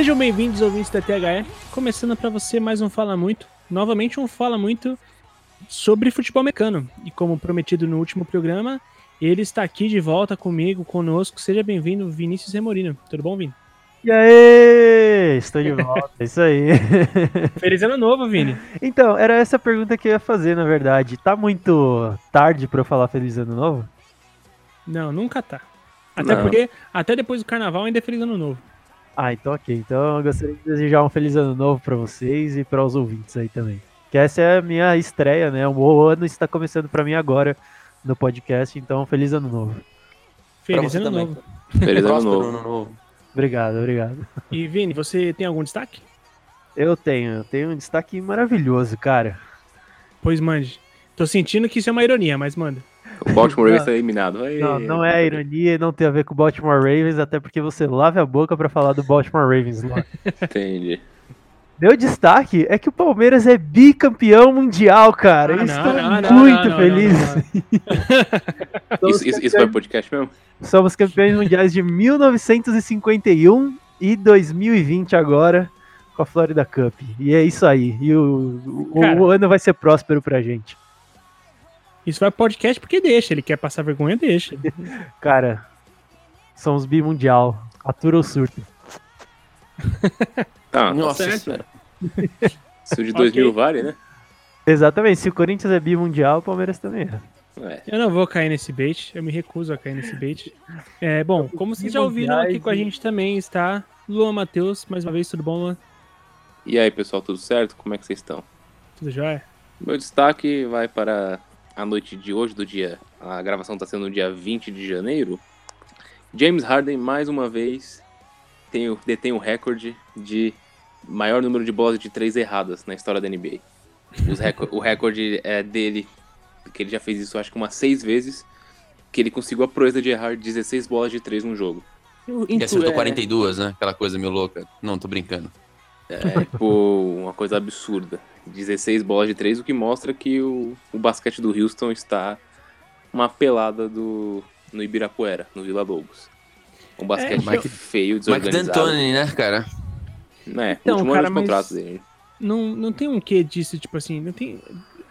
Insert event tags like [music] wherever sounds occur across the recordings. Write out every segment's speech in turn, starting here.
Sejam bem-vindos, ouvintes da THE. Começando para você mais um Fala Muito. Novamente um Fala Muito sobre futebol americano. E como prometido no último programa, ele está aqui de volta comigo, conosco. Seja bem-vindo, Vinícius Remorino. Tudo bom, Vini? E aí, estou de volta, é isso aí. [laughs] Feliz ano novo, Vini. Então, era essa pergunta que eu ia fazer, na verdade. Tá muito tarde para eu falar feliz ano novo? Não, nunca tá. Até Não. porque, até depois do carnaval ainda é feliz ano novo. Ah, então ok. Então eu gostaria de desejar um feliz ano novo para vocês e para os ouvintes aí também. Que essa é a minha estreia, né? O ano está começando para mim agora no podcast, então feliz ano novo. Feliz ano também. novo. Feliz ano novo. ano novo. Obrigado, obrigado. E Vini, você tem algum destaque? Eu tenho, eu tenho um destaque maravilhoso, cara. Pois mande. Tô sentindo que isso é uma ironia, mas manda. O Baltimore Ravens está eliminado. Aí, Não, não é ironia, não tem a ver com o Baltimore Ravens, até porque você lave a boca para falar do Baltimore Ravens lá. [laughs] Entendi. Meu destaque é que o Palmeiras é bicampeão mundial, cara. Ah, estou não, muito não, não, feliz. [laughs] Isso, isso, podcast mesmo? somos campeões mundiais de 1951 e 2020 agora com a Florida Cup. E é isso aí. E o, o- o ano vai ser próspero pra gente. Isso vai podcast porque deixa. Ele quer passar vergonha, deixa. [laughs] Cara, somos bimundial. Atura o surto. [laughs] Tá, Nossa tá certo. senhora. Isso de Ok. 2000 vale, né? Exatamente. Se o Corinthians é bimundial, o Palmeiras também é. É. Eu não vou cair nesse bait. Eu me recuso a cair nesse bait. É, bom, como vocês já ouviram aqui com a gente também está Luan Matheus. Mais uma vez, tudo bom, Luan? E aí, pessoal, tudo certo? Como é que vocês estão? Tudo jóia? Meu destaque vai para a noite de hoje, do dia. A gravação está sendo no dia 20 de janeiro. James Harden, mais uma vez, tem, o- detém o recorde de maior número de bolas de três erradas na história da NBA. Os reco- o recorde é dele, que ele já fez isso acho que umas seis vezes, que ele conseguiu a proeza de errar 16 bolas de três num jogo. Ele acertou É- 42, né? Aquela coisa meio louca. Não, tô brincando. É, tipo, uma coisa absurda. 16 bolas de três, o que mostra que o, o basquete do Houston está uma pelada do, no Ibirapuera, no Vila Lobos. Um basquete É, Mike- feio, Mike desorganizado. D'Antoni, né, cara? É, Então, último cara, ano de contrato dele. Não, não tem um quê disso, tipo assim, não tem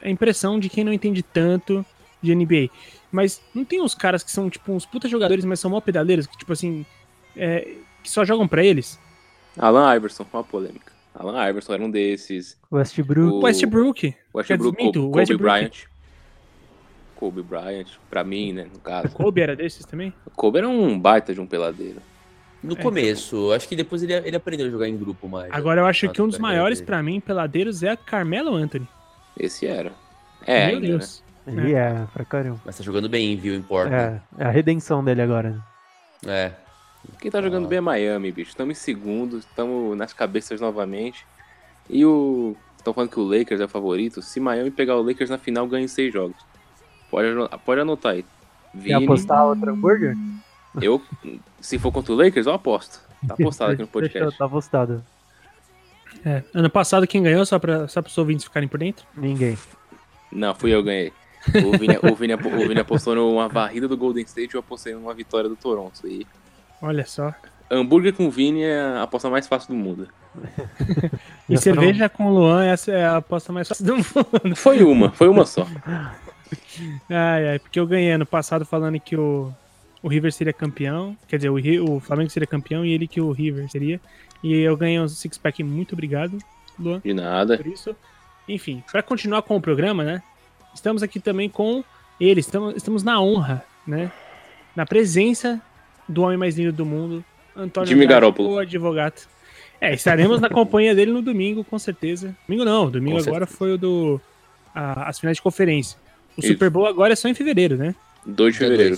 a impressão de quem não entende tanto de NBA. Mas não tem uns caras que são, tipo, uns puta jogadores, mas são mó pedaleiros, que, tipo assim, é, que só jogam pra eles. Alan Iverson, uma polêmica. Alan Iverson era um desses. Westbrook. O Westbrook. Westbrook, Kobe, o Westbrook. Bryant. Kobe Bryant, pra mim, né, no caso. [laughs] Kobe era desses também? Kobe era um baita de um peladeiro. No É. começo, acho que depois ele, ele aprendeu a jogar em grupo mais. Agora eu acho Nossa, que um dos maiores pra mim, peladeiros, é a Carmelo Anthony. Esse era. É, Meu ainda, Deus. Ele é, pra caramba. Mas tá jogando bem, viu? Importa. É, é a redenção dele agora. né? É. Quem tá jogando Ah. bem é Miami, bicho. Estamos em segundo, estamos nas cabeças novamente. E o. Estão falando que o Lakers é o favorito. Se Miami pegar o Lakers na final, ganha em seis jogos. Pode, pode anotar aí. Quer Vini, apostar outro hambúrguer? eu. Se for contra o Lakers, eu aposto. Tá apostado aqui no Fechou, [laughs] podcast. tá apostado. É, ano passado quem ganhou, só pra, só pros ouvintes ficarem por dentro? Ninguém. Não, fui eu que ganhei. O Vini, o, Vini, o Vini apostou numa varrida do Golden State e eu apostei numa vitória do Toronto. E Olha só. hambúrguer com Vini é a aposta mais fácil do mundo. E Já cerveja com o Luan, essa é a aposta mais fácil do mundo. Foi uma, foi uma só. Ai, ai, porque eu ganhei ano passado falando que o, o River seria campeão. Quer dizer, o, o Flamengo seria campeão e ele que o River seria. E eu ganhei um six-pack. Muito obrigado, Luan, De nada. por isso. Enfim, pra continuar com o programa, né? Estamos aqui também com ele. Estamos, estamos na honra, né? Na presença do homem mais lindo do mundo, Antônio Jimmy Garoppolo. o advogado. É, estaremos na companhia dele no domingo, com certeza. Domingo não, domingo Com agora certeza. foi o do. a- as finais de conferência. O Isso. Super Bowl agora é só em fevereiro, né? 2 de fevereiro.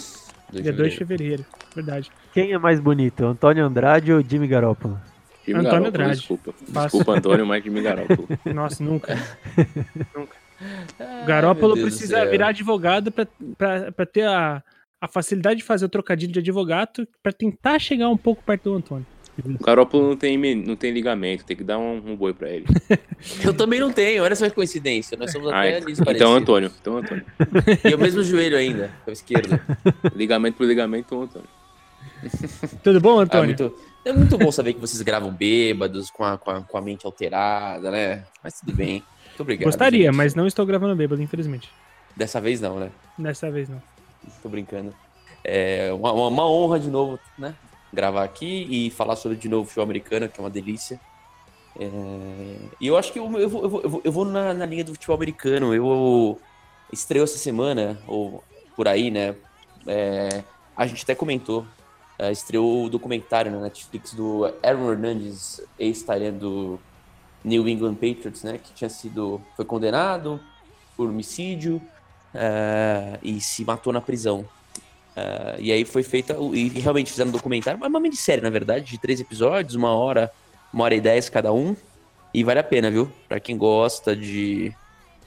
Dia de 2 de fevereiro. verdade. Quem é mais bonito, Antônio Andrade ou Jimmy Garoppolo? Jimmy Antônio Garoppolo, Andrade. Desculpa. Fácil. Desculpa, Antônio, mas Jimmy Garoppolo. [laughs] Nossa, nunca. [laughs] nunca. O Garópolo precisa virar advogado pra ter a, a facilidade de fazer o trocadilho de advogado pra tentar chegar um pouco perto do Antônio. O Garoppolo não tem, não tem ligamento, tem que dar um, um boi pra ele. [laughs] Eu também não tenho, olha só que coincidência. Nós somos Ah, até então, nisso então parecidos. Antônio. Então Antônio. [laughs] E o mesmo joelho ainda, com a esquerda. Ligamento por ligamento, Antônio. [laughs] Tudo bom, Ah, Antônio? muito, É muito bom saber que vocês gravam bêbados, com a, com a, com a mente alterada, né? Mas tudo bem. Muito obrigado. Gostaria, gente. mas não estou gravando bêbado, infelizmente. Dessa vez não, né? Dessa vez não. Tô brincando. É uma, uma- honra de novo, né? Gravar aqui e falar sobre de novo futebol americano, que é uma delícia. É, E eu acho que eu, eu vou, eu vou, eu vou, na, na linha do futebol americano. Eu estreou essa semana, ou por aí, né? É, a gente até comentou. é, estreou o documentário na Netflix do Aaron Hernandez, ex-Tyrant do New England Patriots, né? Que tinha sido. Foi condenado por homicídio é, e se matou na prisão. É, e aí foi feita. E realmente fizeram um documentário, uma minissérie, na verdade, de três episódios, uma hora, uma hora e dez cada um. E vale a pena, viu? Pra quem gosta de.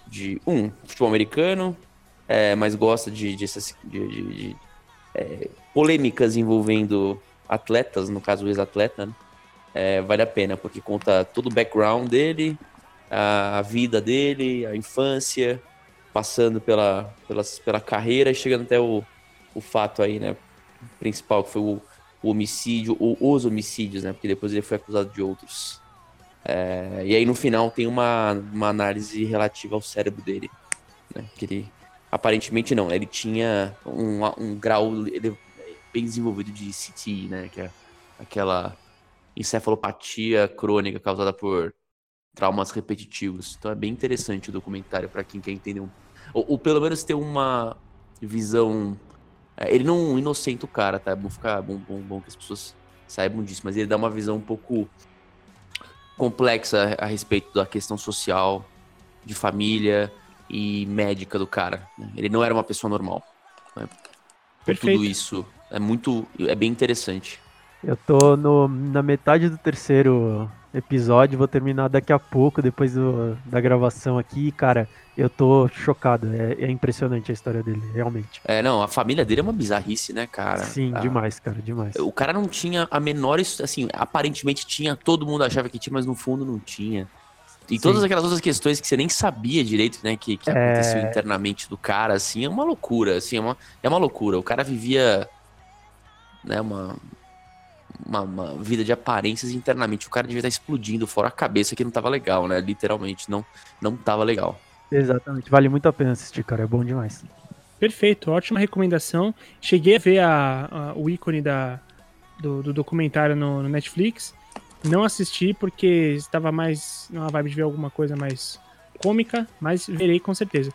de um, futebol americano, é, mas gosta de, de, essas- de- de- de, é, polêmicas envolvendo atletas, no caso ex-atleta, né? É, vale a pena, porque conta todo o background dele, a, a vida dele, a infância, passando pela, pela, pela carreira e chegando até o, o fato aí, né? Principal, que foi o, o homicídio, ou os homicídios, né? Porque depois ele foi acusado de outros. É, e aí no final tem uma, uma análise relativa ao cérebro dele, né? Que ele, aparentemente não, ele tinha um, um grau ele- bem desenvolvido de CTI, né? Que é aquela encefalopatia crônica causada por traumas repetitivos. Então é bem interessante o documentário para quem quer entender um ou, ou pelo menos ter uma visão. é, ele não inocenta o cara, tá? É bom ficar bom, bom, bom que as pessoas saibam disso, mas ele dá uma visão um pouco complexa a respeito da questão social, de família e médica do cara. né? Ele não era uma pessoa normal. Né? Por Perfeito. tudo isso. É muito. É bem interessante. Eu tô no, na metade do terceiro episódio, vou terminar daqui a pouco, depois do- da gravação aqui. Cara, eu tô chocado. É, é impressionante a história dele, realmente. É, não, a família dele é uma bizarrice, né, cara? Sim, Ah, demais, cara, demais. O cara não tinha a menor. Assim, aparentemente tinha, todo mundo achava que tinha, mas no fundo não tinha. E Sim. todas aquelas outras questões que você nem sabia direito, né, que, que É. aconteceu internamente do cara, assim, é uma loucura, assim, é uma, é uma loucura. O cara vivia, né, uma, uma, uma vida de aparências internamente. O cara devia estar explodindo fora a cabeça que não tava legal, né, literalmente, não, não tava legal. Exatamente, vale muito a pena assistir, cara, é bom demais. Perfeito, ótima recomendação. Cheguei a ver a- a- o ícone da, do, do documentário no, no Netflix. Não assisti porque estava mais numa vibe de ver alguma coisa mais cômica, mas verei com certeza.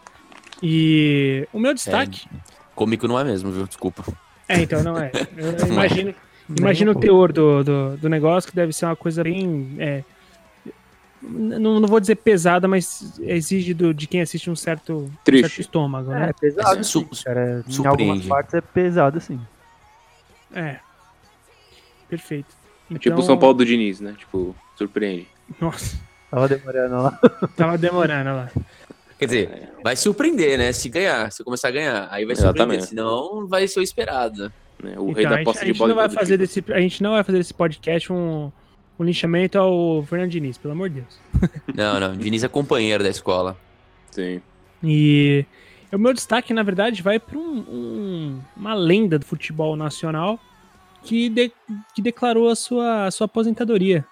E o meu destaque. Cômico não é mesmo, viu? Desculpa. É, então, não é. Eu Não [laughs] é. imagino, imagino o teor do, do, do negócio, que deve ser uma coisa bem. é, não, não vou dizer pesada, mas exige do, de quem assiste um certo, um Triste. certo estômago, né? É pesado, Su- sim, cara. Em surpreende. algumas partes é pesado, sim. É. Perfeito. É tipo o Então- São Paulo do Diniz, né? Tipo, surpreende. Nossa, Tava demorando lá. [laughs] tava demorando lá. Quer dizer, vai surpreender, né? Se ganhar, se começar a ganhar. Aí vai surpreender, Exatamente. senão vai ser o esperado. Né? O Então, rei da gente, posse a de gente bola. não vai e tudo fazer tipo. desse, a gente não vai fazer desse podcast um, um linchamento ao Fernando Diniz, pelo amor de Deus. [laughs] Não, não. Diniz é companheiro da escola. Sim. E o meu destaque, na verdade, vai para um- um- uma lenda do futebol nacional que, de- que declarou a sua, a sua aposentadoria.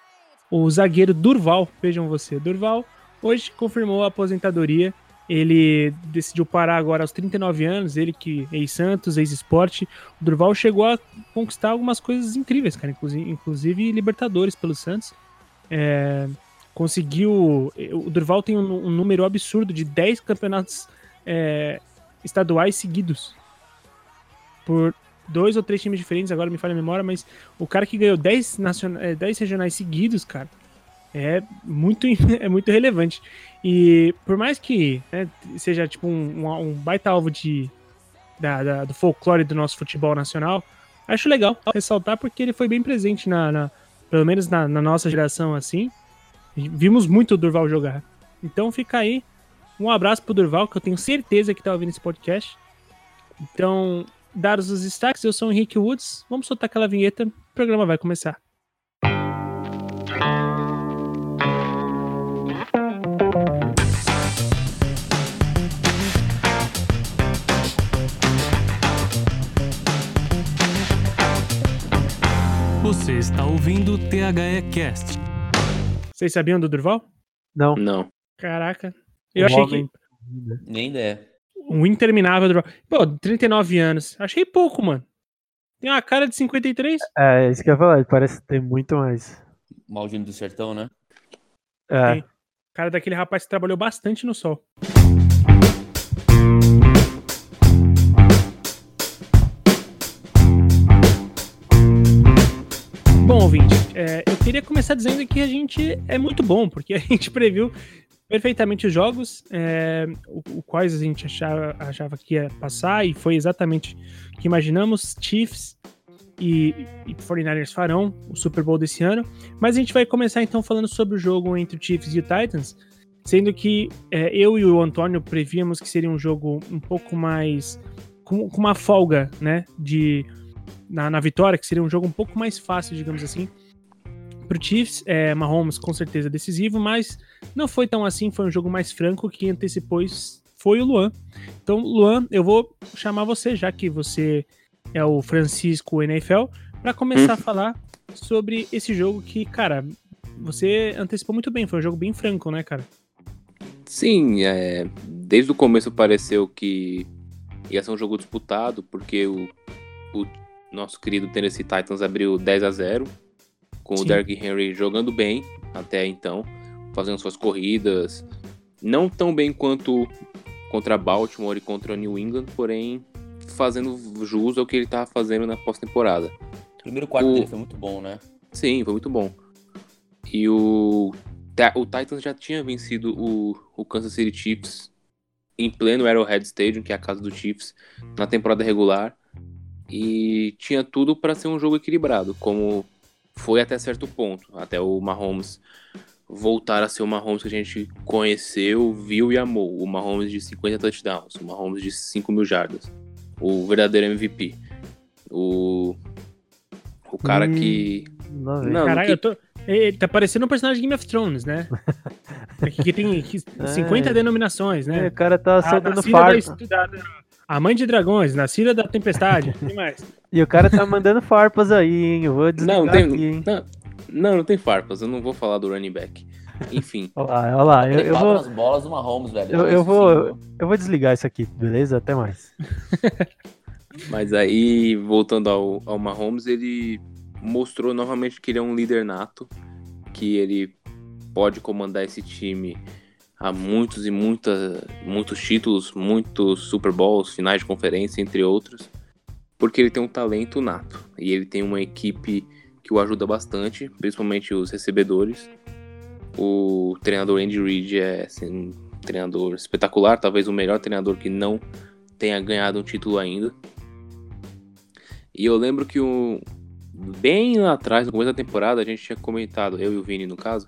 O zagueiro Durval, vejam você, Durval hoje confirmou a aposentadoria. Ele decidiu parar agora aos 39 anos, ele que ex-Santos, ex-esporte. O Durval chegou a conquistar algumas coisas incríveis, cara, inclusive, inclusive Libertadores pelo Santos. É, conseguiu. O Durval tem um, um número absurdo de 10 campeonatos é, estaduais seguidos. Por dois ou três times diferentes, agora me falha a memória, mas o cara que ganhou 10, naciona- é, 10 regionais seguidos, cara, é muito, [laughs] é muito relevante. E por mais que né, seja tipo um, um- um baita alvo de, da- da- do folclore do nosso futebol nacional, acho legal ressaltar porque ele foi bem presente na, na- pelo menos na, na nossa geração assim. Vimos muito o Durval jogar. Então fica aí um abraço pro Durval, que eu tenho certeza que tá ouvindo esse podcast. Então, dados os destaques, eu sou o Henrique Woods. Vamos soltar aquela vinheta, o programa vai começar. Você Você está ouvindo o THE Cast. Vocês sabiam do Durval? Não. Não. Caraca. Eu O achei homem- que Nem ideia. um interminável Durval. Pô, 39 anos. Achei pouco, mano. Tem uma cara de 53. É, isso que eu ia falar, ele parece ter muito mais. Maldino do Sertão, né? É, Sim. Cara daquele rapaz que trabalhou bastante no sol. Ouvinte, é, eu queria começar dizendo que a gente é muito bom, porque a gente [laughs] previu perfeitamente os jogos, é, o, o quais a gente achava, achava que ia passar, e foi exatamente o que imaginamos. Chiefs e, e 49ers farão o Super Bowl desse ano. Mas a gente vai começar então falando sobre o jogo entre o Chiefs e o Titans, sendo que é, eu e o Antônio prevíamos que seria um jogo um pouco mais com, com uma folga, né, de na, na vitória, que seria um jogo um pouco mais fácil, digamos assim. Pro Chiefs, é, Mahomes com certeza decisivo, mas não foi tão assim, foi um jogo mais franco que antecipou foi o Luan. Então, Luan, eu vou chamar você, já que você é o Francisco NFL, para começar a falar sobre esse jogo que, cara, você antecipou muito bem, foi um jogo bem franco, né, cara? Sim, é, desde o começo pareceu que ia ser um jogo disputado, porque o, o nosso querido Tennessee Titans abriu 10 a 0 com Sim. o Derrick Henry jogando bem até então, fazendo suas corridas, não tão bem quanto contra Baltimore e contra New England, porém fazendo jus ao que ele estava fazendo na pós-temporada. O primeiro quarto O- dele foi muito bom, né? Sim, foi muito bom. E o, o Titans já tinha vencido o, o Kansas City Chiefs em pleno Arrowhead Stadium, que é a casa do Chiefs, na temporada regular. E tinha tudo para ser um jogo equilibrado, como foi até certo ponto. Até o Mahomes voltar a ser o Mahomes que a gente conheceu, viu e amou. O Mahomes de 50 touchdowns, o Mahomes de 5 mil jardas. O verdadeiro MVP. O, o cara Hum. que. Não, Caralho, que- eu tô. Ele tá parecendo um personagem de Game of Thrones, né? [laughs] Aqui que tem que- 50 É. denominações, É, né? o cara tá A, soltando da, da- a mãe de dragões, nascida da tempestade. O [laughs] que mais? E o cara tá mandando farpas aí, hein? Eu vou desligar Não, tem- aqui, hein? Não, não, não tem farpas, eu não vou falar do running back. Enfim, [laughs] Olha lá, olha lá. Eu, eu vou, nas bolas do Mahomes, velho. eu, eu vou, eu vou desligar isso aqui, beleza? Até mais. [laughs] mas aí, voltando ao, ao Mahomes, ele mostrou novamente que ele é um líder nato, que ele pode comandar esse time a muitos e muita, muitos títulos, muitos Super Bowls, finais de conferência, entre outros, porque ele tem um talento nato e ele tem uma equipe que o ajuda bastante, principalmente os recebedores. O treinador Andy Reid é assim, um treinador espetacular, talvez o melhor treinador que não tenha ganhado um título ainda. E eu lembro que bem lá atrás, no começo da temporada, a gente tinha comentado, eu e o Vini no caso,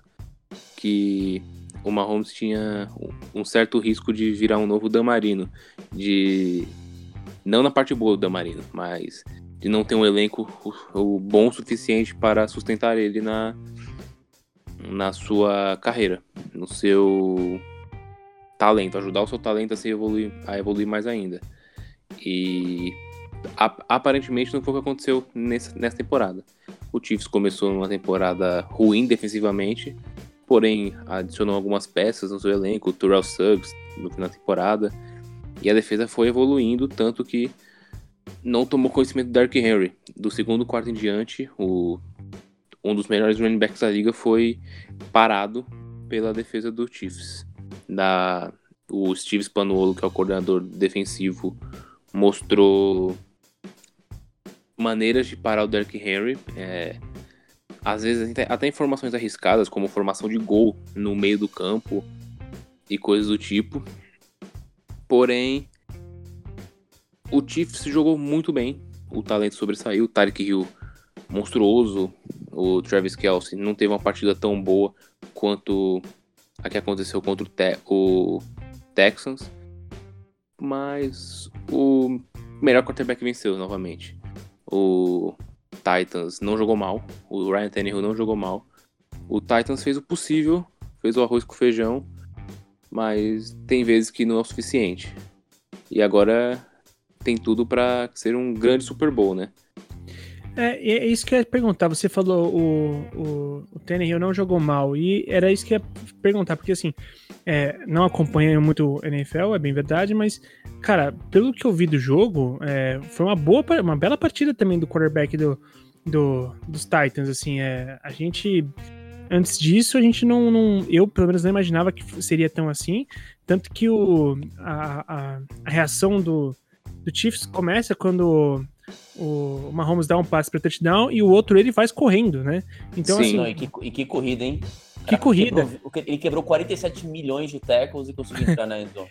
que o Mahomes tinha um certo risco de virar um novo Damarino. De. Não na parte boa do Damarino, mas de não ter um elenco bom o suficiente para sustentar ele na, na sua carreira, no seu talento, ajudar o seu talento a se evoluir, a evoluir mais ainda. E ap- aparentemente não foi o que aconteceu nessa, nessa temporada. O Chiefs começou numa temporada ruim defensivamente, porém adicionou algumas peças no seu elenco, o Terrell Suggs no final da temporada, e a defesa foi evoluindo, tanto que não tomou conhecimento do Dark Henry. Do segundo quarto em diante, o, um dos melhores running backs da liga foi parado pela defesa do Chiefs. Da, o Steve Spanuolo, que é o coordenador defensivo, mostrou maneiras de parar o Derrick Henry. é, às vezes até, informações arriscadas, como formação de gol no meio do campo e coisas do tipo. Porém, o Chiefs jogou muito bem. O talento sobressaiu. O Tyreek Hill, monstruoso. O Travis Kelsey não teve uma partida tão boa quanto a que aconteceu contra o, Te- o Texans. Mas o melhor quarterback venceu novamente. O Titans não jogou mal. O Ryan Tannehill não jogou mal. O Titans fez o possível, fez o arroz com feijão, mas tem vezes que não é o suficiente. E agora tem tudo pra ser um grande Super Bowl, né? É, é isso que eu ia perguntar. Você falou o, o, o Tannehill não jogou mal. E era isso que eu ia perguntar, porque assim, é, não acompanho muito NFL, é bem verdade, mas, cara, pelo que eu vi do jogo, é, foi uma boa, uma bela partida também do quarterback do, do, dos Titans, assim, é, a gente antes disso a gente não, não, eu pelo menos não imaginava que seria tão assim, tanto que o, a, a, a reação do, do Chiefs começa quando o Mahomes dá um passe para touchdown e o outro ele faz correndo, né? Então Sim, assim, não, e, que, e que corrida, hein? Que corrida! Quebrou, ele quebrou 47 milhões de tackles e conseguiu entrar na endzone.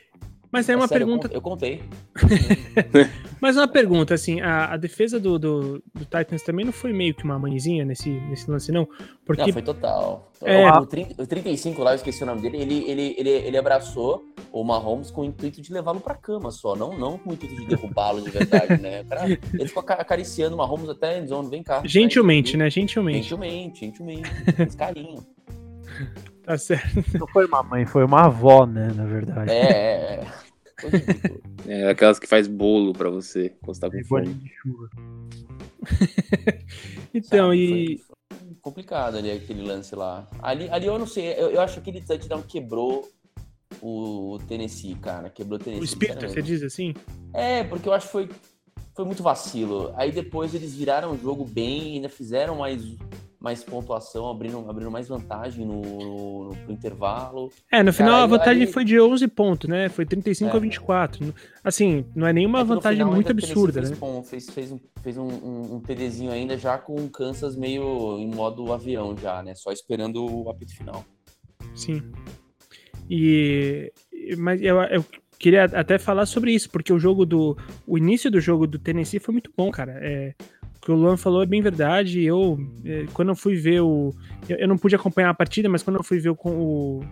Mas é uma sério, pergunta. Eu contei. [laughs] Mas uma pergunta, assim, a, a defesa do, do, do, Titans também não foi meio que uma manizinha nesse, nesse lance, não? Porque... Não, foi total. É... O, 30, o 35 lá, eu esqueci o nome dele, ele, ele, ele, ele abraçou o Mahomes com o intuito de levá-lo pra cama só, não, não com o intuito de derrubá-lo de verdade, né? Cara, ele ficou acariciando o Mahomes até a endzone, vem cá. Gentilmente, né? Gentilmente. Gentilmente, gentilmente. Esse carinho. [laughs] Tá certo. Não foi uma mãe, foi uma avó, né, na verdade. É, é, é. é aquelas que faz bolo pra você quando você tá com fome. De chuva. [laughs] então, Sabe, e. Foi complicado ali aquele lance lá. Ali, ali eu não sei, eu, eu acho que aquele touchdown quebrou o Tennessee, cara. Quebrou o Tennessee. O espírito, você diz assim? É, porque eu acho que foi, foi muito vacilo. Aí depois eles viraram o jogo bem, ainda fizeram mais mais pontuação, abrindo, abrindo mais vantagem no, no, no intervalo. É, no final Cara, a vantagem foi de 11 pontos, né? Foi 35 é. a 24. Assim, não é nenhuma é vantagem muito absurda, fez, né? Bom, fez, fez, um, fez um, um, um TDzinho ainda já com o Kansas meio em modo avião já, né? Só esperando o apito final. Sim. E... Mas eu, eu queria até falar sobre isso, porque o jogo do... O início do jogo do Tennessee foi muito bom, cara. É que o Luan falou é bem verdade. Eu, é, quando eu fui ver o. Eu, não pude acompanhar a partida, mas quando eu fui ver o, o,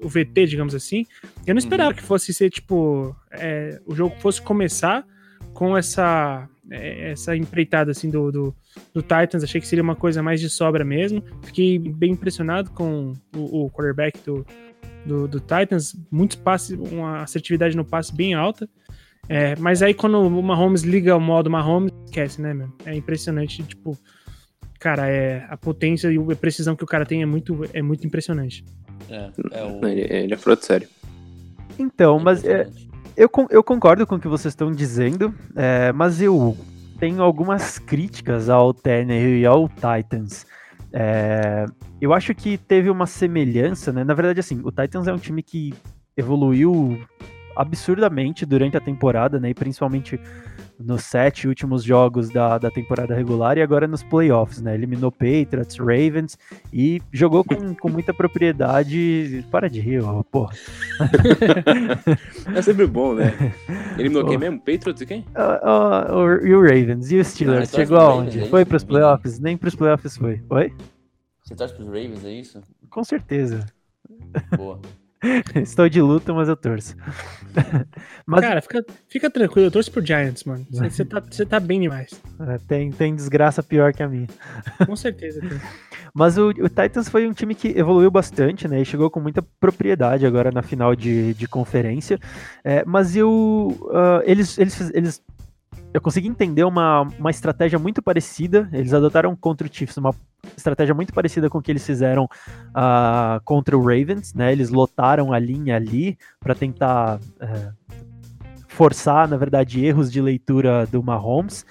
o VT, digamos assim, eu não esperava uhum. que fosse ser, tipo, é, o jogo fosse começar com essa é, essa empreitada assim do, do, do, Titans. Achei que seria uma coisa mais de sobra mesmo. Fiquei bem impressionado com o, o quarterback do, do, do, Titans. Muitos passes, uma assertividade no passe bem alta. É, mas aí quando o Mahomes liga o modo Mahomes, esquece, né, meu? É impressionante, tipo, cara, é, a potência e a precisão que o cara tem é muito, é muito impressionante. É, é o... ele, ele é fruto sério. Então, mas é, eu, eu concordo com o que vocês estão dizendo, é, mas eu tenho algumas críticas ao Turner e ao Titans. É, eu acho que teve uma semelhança, né? Na verdade, assim, o Titans é um time que evoluiu absurdamente durante a temporada, né? E principalmente nos sete últimos jogos da, da temporada regular e agora nos playoffs, né? Eliminou Patriots, Ravens e jogou com, com muita propriedade. Para de rir, ó, porra. [laughs] é sempre bom, né? Eliminou quem mesmo? Patriots e quem? Uh, uh, e o Ravens. E o Steelers? Ah, Chegou aonde? Ravens, é foi pros playoffs? Nem pros playoffs foi. Oi? Você torce pros Ravens, é isso? Com certeza. Boa. [laughs] Estou de luta, mas eu torço. [laughs] mas... Cara, fica, fica tranquilo, eu torço pro Giants, mano. Você tá, tá bem demais. É, tem, tem desgraça pior que a minha. [laughs] Com certeza tem. Mas o, o, Titans foi um time que evoluiu bastante, né? E chegou com muita propriedade agora na final de, de conferência. É, mas eu, uh, eles, eles, eles eu consegui entender uma, uma estratégia muito parecida. Eles adotaram contra o Chiefs uma estratégia muito parecida com o que eles fizeram uh, contra o Ravens, né? Eles lotaram a linha ali para tentar uh, forçar, na verdade, erros de leitura do Mahomes.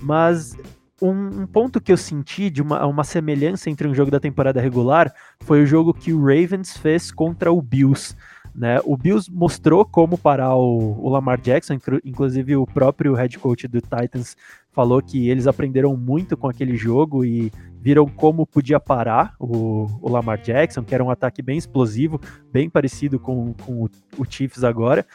Mas um, um, ponto que eu senti de uma, uma semelhança entre um jogo da temporada regular foi o jogo que o Ravens fez contra o Bills. Né? O Bills mostrou como parar o, o, Lamar Jackson, inclusive o próprio head coach do Titans falou que eles aprenderam muito com aquele jogo e viram como podia parar o, o Lamar Jackson, que era um ataque bem explosivo, bem parecido com, com o, o Chiefs agora.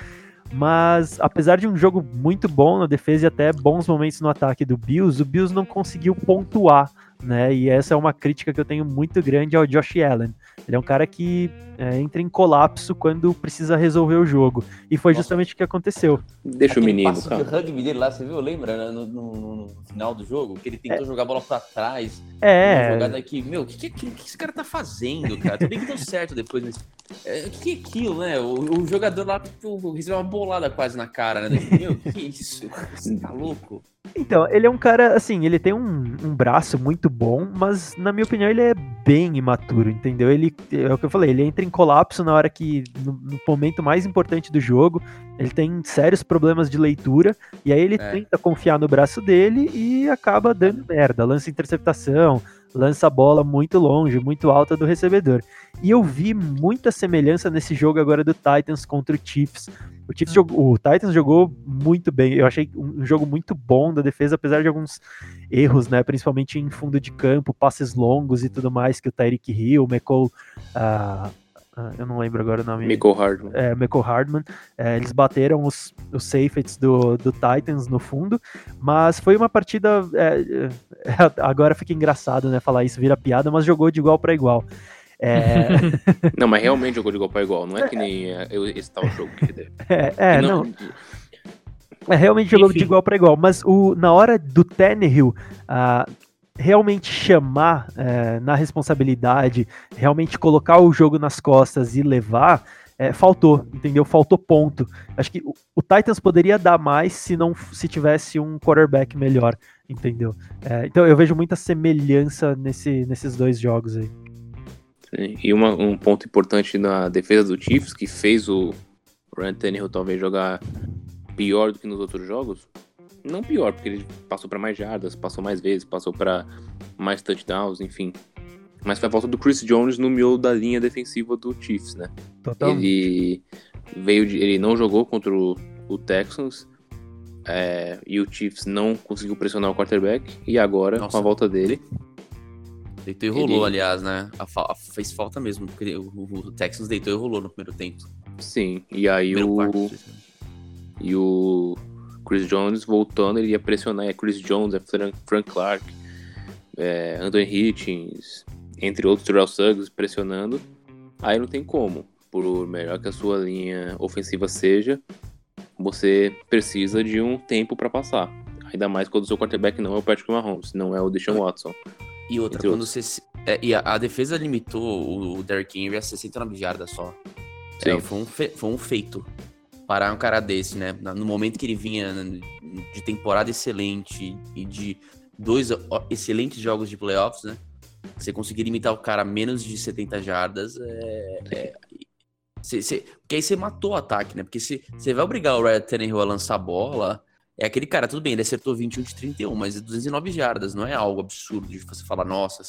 Mas apesar de um jogo muito bom na defesa e até bons momentos no ataque do Bills, o Bills não conseguiu pontuar, né? E essa é uma crítica que eu tenho muito grande ao Josh Allen. Ele é um cara que é, entra em colapso quando precisa resolver o jogo. E foi Nossa. justamente o que aconteceu. Deixa Aquele o menino, passo cara. de rugby dele lá, você viu? Lembra? Né? No, no, no, final do jogo? Que ele tentou é. jogar a bola pra trás. É. Jogada aqui. Meu, o que, que, que, esse cara tá fazendo, cara? Tudo bem que deu certo depois, mas. É, o que é aquilo, né? O, o jogador lá tipo, recebeu uma bolada quase na cara, né? Meu, que isso? Você tá louco? Então, ele é um cara, assim, ele tem um, um braço muito bom, mas na minha opinião ele é bem imaturo, entendeu? Ele, é o que eu falei, ele entra em colapso na hora que, no, no momento mais importante do jogo, ele tem sérios problemas de leitura, e aí ele É. tenta confiar no braço dele e acaba dando merda, lança interceptação, lança a bola muito longe, muito alta do recebedor. E eu vi muita semelhança nesse jogo agora do Titans contra o Chiefs. O, Chiefs jogou, o Titans jogou muito bem. Eu achei um jogo muito bom da defesa, apesar de alguns erros, né? Principalmente em fundo de campo, passes longos e tudo mais, que o Tyreek Hill, o McCall. ah, ah, eu não lembro agora o nome Michael Hardman. é, Michael Hardman. É, eles bateram os, os safeties do, do Titans no fundo, mas foi uma partida. é, é, [laughs] agora fica engraçado, né? Falar isso vira piada, mas jogou de igual para igual. É, [laughs] Não, mas realmente jogou de igual para igual. Não é que nem é, eu- esse tal jogo que deve. é, é, não, é, realmente jogou de Enfim. igual para igual, mas o, na hora do Tannehill ah, realmente chamar é, na responsabilidade, realmente colocar o jogo nas costas e levar, é, faltou, entendeu? Faltou ponto. Acho que o, o Titans poderia dar mais se não se tivesse um quarterback melhor, entendeu? É, então eu vejo muita semelhança nesse, nesses dois jogos aí. Sim, E uma- um ponto importante na defesa do Chiefs, que fez o Ryan Tannehill talvez jogar pior do que nos outros jogos. Não pior, porque ele passou para mais jardas, passou mais vezes, passou para mais touchdowns, enfim. Mas foi a volta do Chris Jones no miolo da linha defensiva do Chiefs, né? Totalmente. Ele veio de, ele não jogou contra o, o Texans é, e o Chiefs não conseguiu pressionar o quarterback e agora Nossa. com a volta dele Deitou e rolou, Ele- aliás, né? A a- fez falta mesmo, porque o, o Texans deitou e rolou no primeiro tempo. sim e aí Primeiro o quarto. E o Chris Jones voltando, ele ia pressionar. É Chris Jones, é Frank, Frank Clark, é Anthony Hitchens, entre outros, Terrell Suggs pressionando. Aí não tem como. Por melhor que a sua linha ofensiva seja, você precisa de um tempo para passar. Ainda mais quando o seu quarterback não é o Patrick Mahomes, não é o Deshaun Watson. E outra, Entre quando outros. você. é, e a, a defesa limitou o, Derrick Henry a 69 jardas só. É, foi, um fe- foi um feito parar um cara desse, né? No momento que ele vinha de temporada excelente e de dois excelentes jogos de playoffs, né? Você conseguir limitar o cara a menos de 70 jardas é. é- cê- cê- porque aí você matou o ataque, né? Porque se você vai obrigar o Ryan Tannehill a lançar a bola, é aquele cara, tudo bem, ele acertou 21 de 31, mas é 209 jardas, não é algo absurdo de você falar, nossa,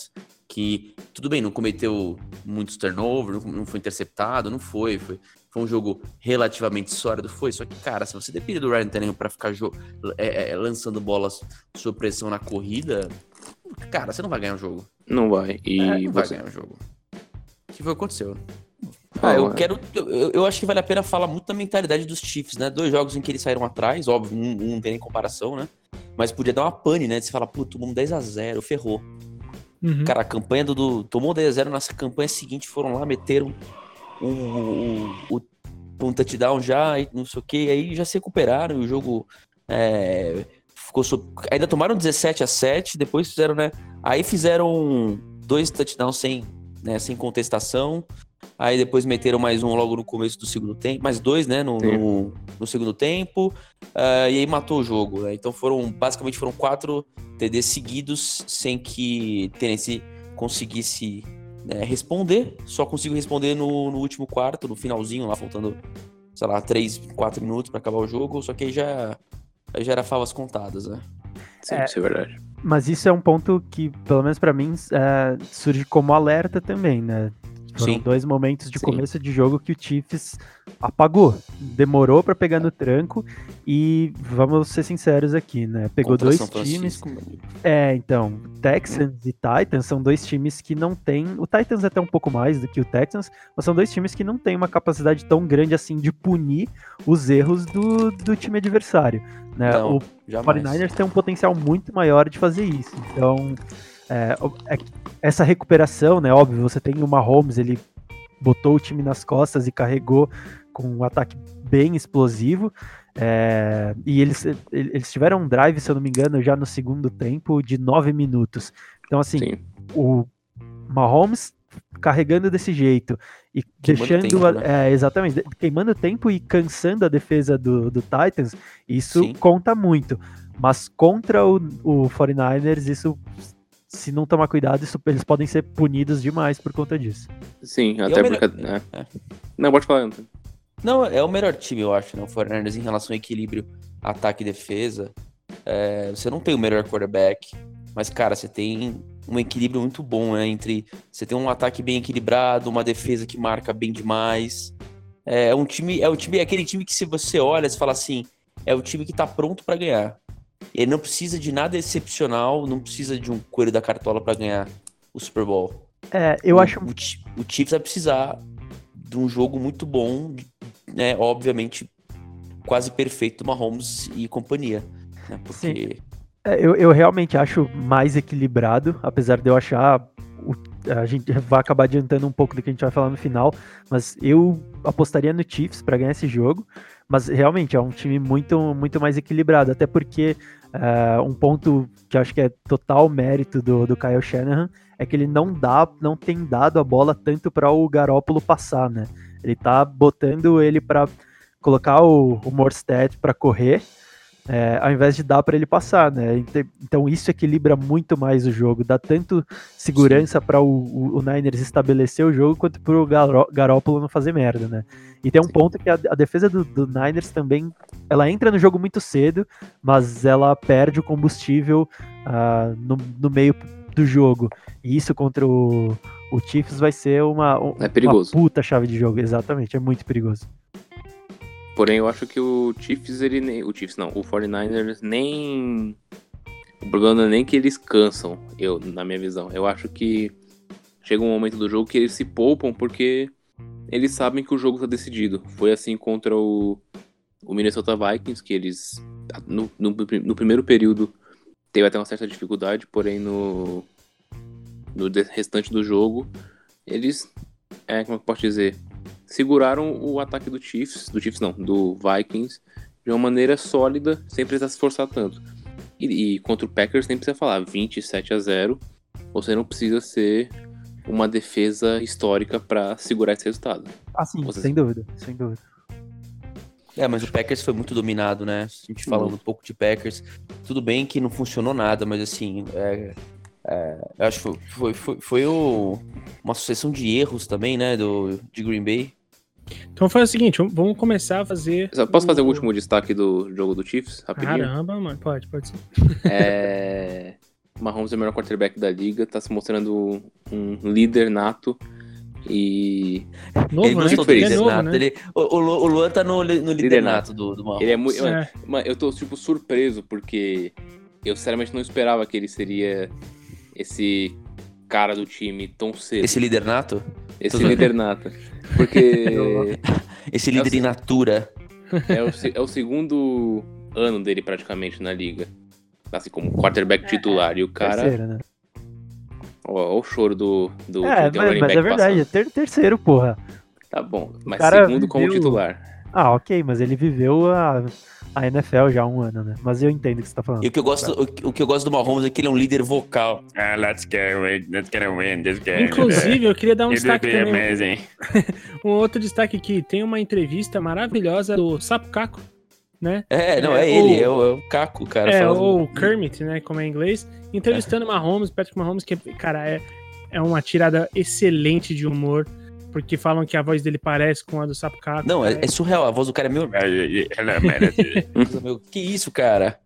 que tudo bem, não cometeu muitos turnovers, não, foi interceptado, não foi, foi, foi um jogo relativamente sólido, foi, só que, cara, se você depende do Ryan Tannehill pra ficar é, é, lançando bolas sob pressão na corrida, cara, você não vai ganhar o jogo. Não vai. E É, não vai você. ganhar o jogo. O que foi o que aconteceu? Ah, eu quero. Eu, eu acho que vale a pena falar muito da mentalidade dos Chiefs, né? Dois jogos em que eles saíram atrás, óbvio, um, um não tem nem comparação, né? Mas podia dar uma pane, né? De você falar, pô, tomamos 10x0, ferrou. Uhum. Cara, a campanha do. do tomou 10x0 nessa campanha seguinte, foram lá, meteram o, o, o, um touchdown já, e não sei o que, aí já se recuperaram e o jogo é, ficou. sob- ainda tomaram 17 a 7 depois fizeram, né? Aí fizeram dois touchdowns sem, né, sem contestação. Aí depois meteram mais um logo no começo do segundo tempo, mais dois, né, no, no, no segundo tempo, ah, e aí matou o jogo, né? Então foram, basicamente foram quatro TDs seguidos sem que Tennessee conseguisse né, responder, só conseguiu responder no, no último quarto, no finalzinho lá, faltando, sei lá, três, quatro minutos para acabar o jogo, só que aí já, já era favas contadas, né? Sim, É. isso é verdade. Mas isso é um ponto que, pelo menos pra mim, é, surge como alerta também, né? Foram Sim. dois momentos de Sim. começo de jogo que o Chiefs apagou. Demorou pra pegar no tranco e vamos ser sinceros aqui, né? Pegou Contra dois times. É, então, Texans e Titans são dois times que não têm. O Titans é até um pouco mais do que o Texans, mas são dois times que não têm uma capacidade tão grande assim de punir os erros do, do time adversário. Né? Não, O jamais. 49ers tem um potencial muito maior de fazer isso. Então, é, é- essa recuperação, né? Óbvio, você tem o Mahomes, ele botou o time nas costas e carregou com um ataque bem explosivo. é, e eles, eles tiveram um drive, se eu não me engano, já no segundo tempo, de nove minutos. Então, assim, Sim. o Mahomes carregando desse jeito e Queimando deixando. tempo, né? é, exatamente, queimando tempo e cansando a defesa do, do Titans, isso Sim. conta muito. Mas contra o, o 49ers, isso. Se não tomar cuidado, isso- eles podem ser punidos demais por conta disso. Sim, é o até melhor- porque. é. é. Não, pode falar, Antônio. Não, é o melhor time, eu acho, né? O 49ers em relação ao equilíbrio ataque e defesa. É, você não tem o melhor quarterback, mas, cara, você tem um equilíbrio muito bom, né? Entre você tem um ataque bem equilibrado, uma defesa que marca bem demais. É um time, é um time, é aquele time que se você olha, você fala assim, é o time que tá pronto pra ganhar. Ele não precisa de nada excepcional, não precisa de um coelho da cartola pra ganhar o Super Bowl. É, eu o, acho. O, o Chiefs vai precisar de um jogo muito bom, né? Obviamente, quase perfeito do Mahomes e companhia. Né? Porque. É, eu, eu realmente acho mais equilibrado, apesar de eu achar. o- a gente vai acabar adiantando um pouco do que a gente vai falar no final, mas eu apostaria no Chiefs para ganhar esse jogo. Mas realmente é um time muito, muito mais equilibrado, até porque é, um ponto que eu acho que é total mérito do, do Kyle Shanahan é que ele não dá, não tem dado a bola tanto para o Garópolo passar, né? Ele tá botando ele para colocar o, o Morstead para correr é, ao invés de dar para ele passar, né? Então isso equilibra muito mais o jogo, dá tanto segurança para o, o, o Niners estabelecer o jogo quanto para o Garó- Garópolo não fazer merda, né? E tem um ponto que a, a defesa do, do Niners também, ela entra no jogo muito cedo, mas ela perde o combustível ah, no, no meio do jogo. E isso contra o, o Chiefs vai ser uma, um- É uma puta chave de jogo, exatamente, é muito perigoso. Porém, eu acho que o Chiefs, ele nem. O Chiefs não, o 49ers nem. O problema não é nem que eles cansam, eu, na minha visão. Eu acho que chega um momento do jogo que eles se poupam porque eles sabem que o jogo tá decidido. Foi assim contra o, o Minnesota Vikings, que eles. No, no, no primeiro período teve até uma certa dificuldade, porém no. No restante do jogo, eles. É, como é eu posso dizer? Seguraram o ataque do Chiefs, do Chiefs não, do Vikings, de uma maneira sólida, sem precisar se esforçar tanto. E, e contra o Packers nem precisa falar, 27 a 0, você não precisa ser uma defesa histórica para segurar esse resultado. Ah, sim, Você- sem dúvida, sem dúvida. É, mas o Packers foi muito dominado, né? A gente falando um pouco de Packers. Tudo bem que não funcionou nada, mas assim. É, é, eu acho que foi, foi, foi, foi o- uma sucessão de erros também, né? Do, de Green Bay. Então faz o seguinte, vamos- começar a fazer. Posso fazer o último destaque do jogo do Chiefs, rapidinho? Caramba, mano. Pode, pode ser. [laughs] É... Mahomes é o melhor quarterback da liga, tá se mostrando um líder nato e Novo, ele né? do feliz. Ele é novo, né? Ele, o, o, o Luan tá no, no lidernato do, do Mahomes. ele é muito... É. Mano, eu tô, tipo, surpreso, porque eu sinceramente não esperava que ele seria esse cara do time tão cedo. Esse líder nato? Esse Tudo- líder nato. Porque [laughs] Esse líder sei. in natura. é o, se- é o segundo ano dele praticamente na liga. Assim, como quarterback titular. E o cara. Terceiro, né? Ó, ó o choro do. do É, um mas, mas é verdade, é passando. ter, terceiro, porra. Tá bom. Mas segundo como viveu- titular. Ah, ok, mas ele viveu a, a NFL já há um ano, né? Mas eu entendo o que você tá falando. E o que eu gosto, o, que- o que eu gosto do Mahomes é que ele é um líder vocal. Ah, let's get win, let's get a win this game. Inclusive, eu queria dar um It destaque também. amazing. [laughs] Um outro destaque aqui, tem uma entrevista maravilhosa do Sapo Caco, né? É, não, É, é, ele, o- é o, é o Caco, cara. é, ou Kermit, né? Como é em inglês, entrevistando Mahomes, Patrick Mahomes, que, cara, é, é uma tirada excelente de humor, porque falam que a voz dele parece com a do Sapo Caco. Não, é, é surreal. A voz do cara é meio. Man. [laughs] meu que isso, cara?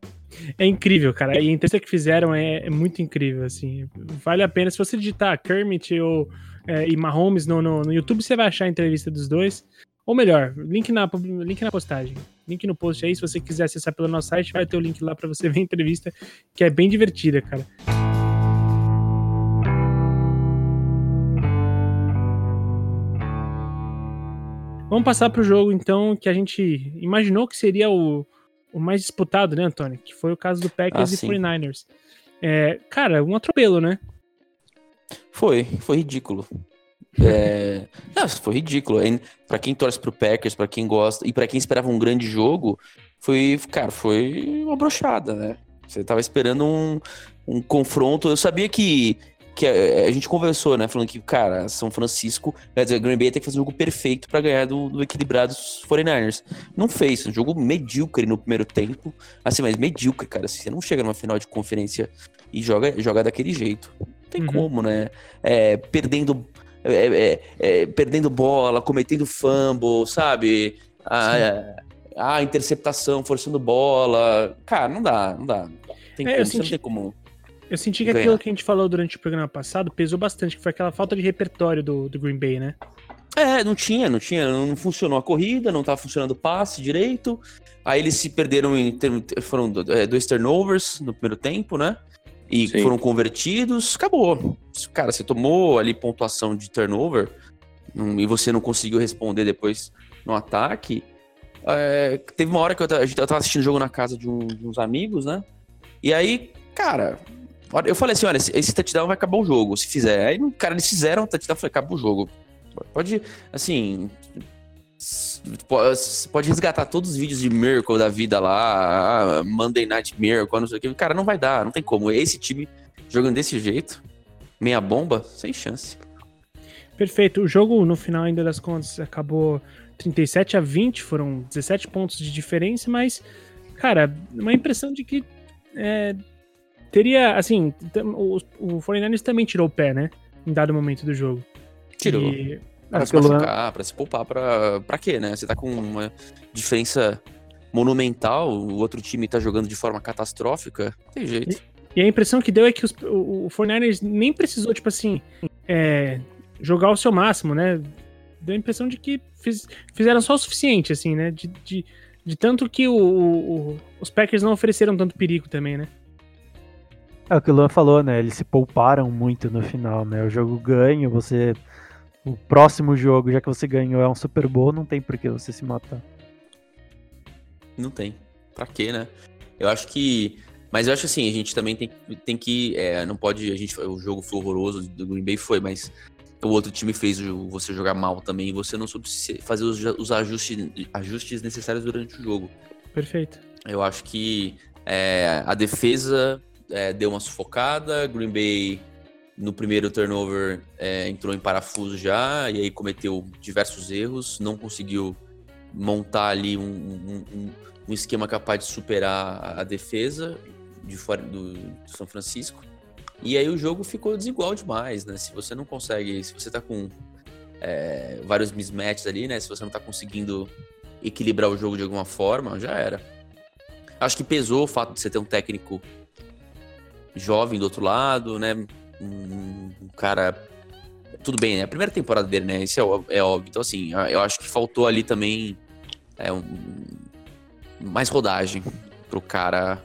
É incrível, cara. E a entrevista que fizeram é, é muito incrível, assim. Vale a pena. Se você digitar Kermit ou, é, e Mahomes no, no, no YouTube, você vai achar a entrevista dos dois. Ou melhor, link na, link na postagem. Link no post aí. Se você quiser acessar pelo nosso site, vai ter o link lá pra você ver a entrevista, que é bem divertida, cara. Vamos passar pro jogo, então, que a gente imaginou que seria o, o mais disputado, né, Antônio? Que foi o caso do Packers Ah, e sim. 49ers. É, cara, um atropelo, né? Foi, foi ridículo. É... [laughs] Não, foi ridículo. hein? Pra quem torce pro Packers, pra quem gosta e pra quem esperava um grande jogo, foi, cara, foi uma brochada, né? Você tava esperando um, um confronto. Eu sabia que, que a, a gente conversou, né? Falando que, cara, São Francisco, quer dizer, Green Bay tem que fazer um jogo perfeito pra ganhar do, do equilibrados 49ers. Não fez, um jogo medíocre no primeiro tempo. Assim, mas medíocre, cara. Assim, você não chega numa final de conferência e joga, joga daquele jeito. Não tem Uhum. como, né? É, perdendo. é, é, é, perdendo bola, cometendo fumble, sabe? A, a interceptação, forçando bola. Cara, não dá, não dá. Tem É, como, senti- como. Eu senti que Ganhar. aquilo que a gente falou durante o programa passado pesou bastante, que foi aquela falta de repertório do, do Green Bay, né? É, não tinha, não tinha, não funcionou a corrida, não tava funcionando o passe direito. Aí eles se perderam em foram é, dois turnovers no primeiro tempo, né? E Sim. foram convertidos, acabou. Cara, você tomou ali pontuação de turnover e você não conseguiu responder depois no ataque. é, teve uma hora que eu, ta- a gente- eu tava assistindo o jogo na casa de, um- de uns amigos, né? E aí, cara, eu falei assim: olha, esse, touchdown vai acabar o jogo, se fizer. Aí, cara, eles fizeram o touchdown, falei, acabou o jogo. Pode, assim. Pode resgatar todos os vídeos de Miracle da vida lá, ah, Monday Night Miracle, não sei o que. Cara, não vai dar, não tem como. Esse time jogando desse jeito, meia bomba, sem chance. Perfeito. O jogo, no final, ainda das contas, acabou 37 a 20, foram 17 pontos de diferença, mas, cara, uma impressão de que é, teria, assim, o, o 49ers também tirou o pé, né? Em dado momento do jogo. Tirou. E- Pra se machucar, pra se poupar, pra, pra quê, né? Você tá com uma diferença monumental, o outro time tá jogando de forma catastrófica, não tem jeito. E a impressão que deu é que os, o, o 49ers nem precisou, tipo assim, é, jogar o seu máximo, né? Deu a impressão de que fiz- fizeram só o suficiente, assim, né? De, de, de tanto que o- o- os Packers não ofereceram tanto perigo também, né? É o que o Luan falou, né? Eles se pouparam muito no final, né? O jogo ganha, você. O próximo jogo, já que você ganhou, é um Super Bowl, não tem por que você se matar. Não tem. Pra quê, né? Eu acho que. Mas eu acho assim, a gente também tem, tem que. é, não pode. A gente, o jogo foi horroroso, do Green Bay foi, mas o outro time fez você jogar mal também e você não soube fazer os, os ajustes, ajustes necessários durante o jogo. Perfeito. Eu acho que é, a defesa é, deu uma sufocada, Green Bay no primeiro turnover é, entrou em parafuso já e aí cometeu diversos erros, não conseguiu montar ali um, um- um- esquema capaz de superar a- a defesa de fora do, do São Francisco. E aí o jogo ficou desigual demais, né? Se você não consegue, se você tá com é, vários mismatches ali, né? Se você não tá conseguindo equilibrar o jogo de alguma forma, já era. Acho que pesou o fato de você ter um técnico jovem do outro lado, né? Um, um cara. Tudo bem, né? A primeira temporada dele, né? Isso é, é óbvio. Então, assim, eu acho que faltou ali também é, um- mais rodagem pro cara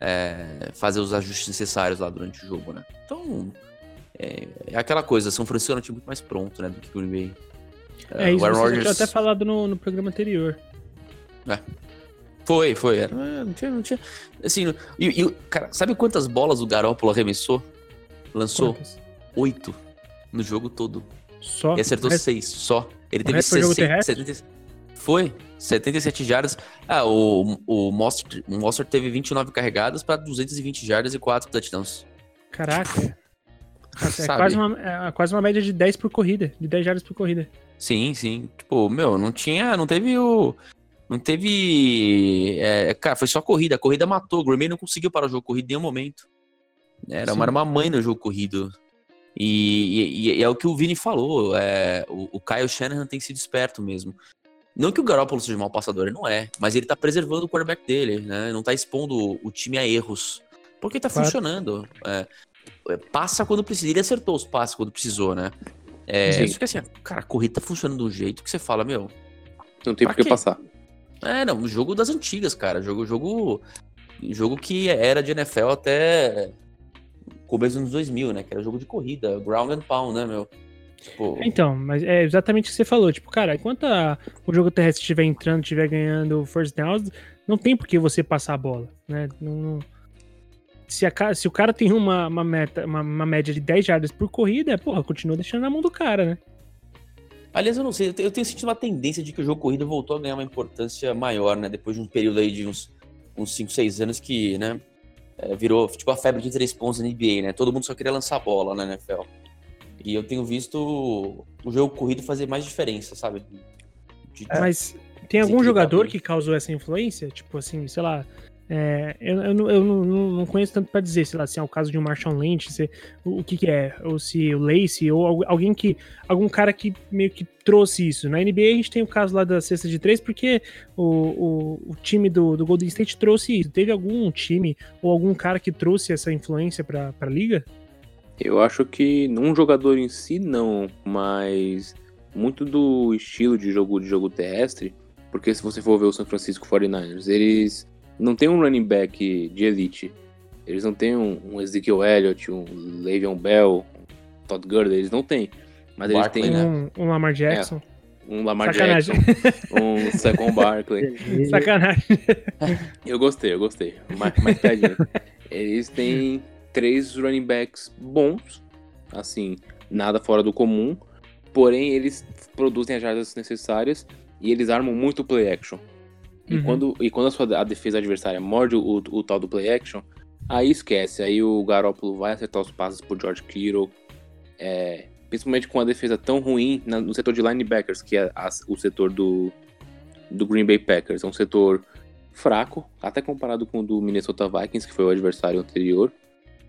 é, fazer os ajustes necessários lá durante o jogo, né? Então, é, é aquela coisa, São Francisco era um time muito mais pronto, né? Do que o Green Bay. É, isso o Aaron Rodgers- até falado no, no programa anterior. Foi, foi. Era, é, não tinha, não tinha. Assim, e, e, cara, sabe quantas bolas o Garópolo arremessou? Lançou Quantas? oito no jogo todo. Só. E acertou resto- seis só. Ele teve resto foi jogo 60, terrestre? 70 Foi. 77 jardas. Ah, o, o Monster, o Monster teve 29 carregadas para 220 jardas e 4 touchdowns. Caraca. É, é quase, uma, é quase uma média de 10 por corrida. De 10 jardas por corrida. Sim, sim. Tipo, meu, não tinha. Não teve o. Não teve. é, cara, foi só corrida. A corrida matou. O Green Bay não conseguiu parar o jogo corrido em nenhum momento. Era, Sim. uma- era uma mãe no jogo corrido. E, e- e é o que o Vini falou. É, o, o Kyle Shanahan tem sido esperto mesmo. Não que o Garoppolo seja um mau passador, ele não é. Mas ele tá preservando o quarterback dele, né? Não tá expondo o, time a erros. Porque tá funcionando. É, é, passa quando precisa. Ele acertou os passes quando precisou, né? É, Sim. só que assim, cara, a corrida tá funcionando de um jeito que você fala, meu, Não tem por que passar. É, não, jogo das antigas, cara. Jogo, jogo, jogo que era de NFL até começo dos anos 2000, né? Que era jogo de corrida, ground and pound, né, meu? Tipo, Então, mas é exatamente o que você falou. Tipo, cara, enquanto a- o jogo terrestre estiver entrando, estiver ganhando first downs, não tem por que você passar a bola, né? Não, não- Se, a se o cara tem uma, uma meta, uma, uma média de 10 jardas por corrida, porra, continua deixando na mão do cara, né? Aliás, eu não sei, eu tenho, sentido uma tendência de que o jogo corrida voltou a ganhar uma importância maior, né? Depois de um período aí de uns, uns 5, 6 anos que, né? é, virou tipo a febre de três pontos na NBA, né? Todo mundo só queria lançar bola na NFL. E eu tenho visto o jogo corrido fazer mais diferença, sabe? De- Mas tem algum jogador que causou essa influência? Tipo assim, sei lá. É, eu eu, não, eu não- não- conheço tanto pra dizer, sei lá, se é o caso de um Marshall Lynch, se, o, o que, que é, ou se o Lacey, ou al- alguém que. algum cara que meio que trouxe isso. Na NBA a gente tem o caso lá da cesta de três, porque o, o, o time do, do Golden State trouxe isso. Teve algum time ou algum cara que trouxe essa influência pra, pra liga? Eu acho que num jogador em si não, mas muito do estilo de jogo de jogo terrestre, porque se você for ver o San Francisco 49ers, eles não tem um running back de elite. Eles não têm um, um Ezekiel Elliott, um Le'Veon Bell, um Todd Gurley, eles não têm. Mas eles têm né? Um, um Lamar Jackson? um Lamar Sacanagem. Jackson, um [laughs] Saquon Barkley. [laughs] Sacanagem. [laughs] Eu gostei, eu gostei. Mais, mais piadinha. Eles têm três running backs bons, assim, nada fora do comum, porém eles produzem as jardas necessárias e eles armam muito play action. E Uhum. quando, e quando a sua a defesa adversária morde o, o tal do play action, aí esquece. Aí o Garoppolo vai acertar os passes por George Kittle. é, principalmente com a defesa tão ruim na- no setor de linebackers, que é a- o setor do, do Green Bay Packers. É um setor fraco, até comparado com o do Minnesota Vikings, que foi o adversário anterior.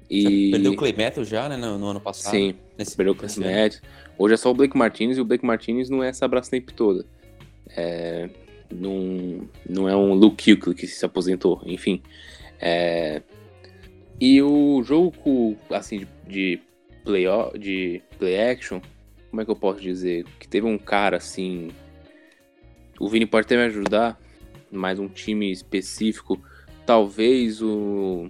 E Perdeu o Clay Matthews já, né, no, no ano passado. sim, Nesse, perdeu o nesse Chris ano. Matt. Hoje é só o Blake Martinez e o Blake Martinez não é essa Brastemp toda. É, não, não é um Luke Kuechly que se aposentou, enfim. É, e o jogo assim, de, de play, de play action, como é que eu posso dizer? Que teve um cara assim. O Vini pode até me ajudar, mas um time específico, talvez o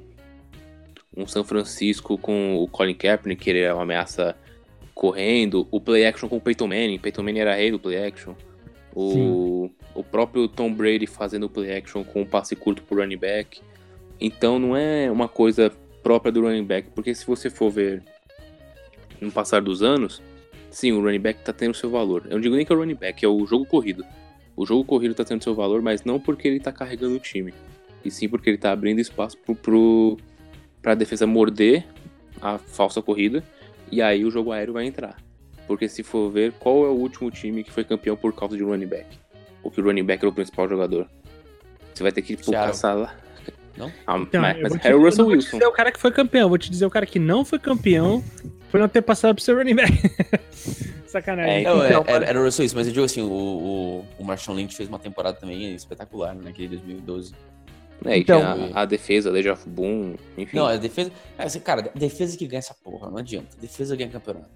um São Francisco com o Colin Kaepernick, que ele é uma ameaça correndo, o play action com o Peyton Manning, Peyton Manning era rei do play action. O, o próprio Tom Brady fazendo play action com um passe curto pro running back. Então não é uma coisa própria do running back, porque se você for ver no passar dos anos, sim, o running back tá tendo seu valor. Eu não digo nem que é o running back, é o jogo corrido. O jogo corrido tá tendo seu valor, mas não porque ele tá carregando o time, e sim porque ele tá abrindo espaço pro, pro, pra defesa morder a falsa corrida, e aí o jogo aéreo vai entrar. Porque se for ver, qual é o último time que foi campeão por causa de running back? Ou que o running back era o principal jogador? Você vai ter que tipo, caçar lá. Não? Ah, Então, mas mas te- era o Russell não vou te Wilson. dizer o cara que foi campeão, vou te dizer o cara que não foi campeão por não ter passado pro seu running back. [laughs] Sacanagem. É, Não, é- Então, era, era o Russell Wilson, mas eu digo assim, o, o, o Marshall Lynch fez uma temporada também espetacular né, naquele 2012. É, e Então- a, a defesa, Legion of Boom, enfim. Não, a defesa. é, assim, cara, defesa que ganha essa porra, não adianta. Defesa ganha campeonato.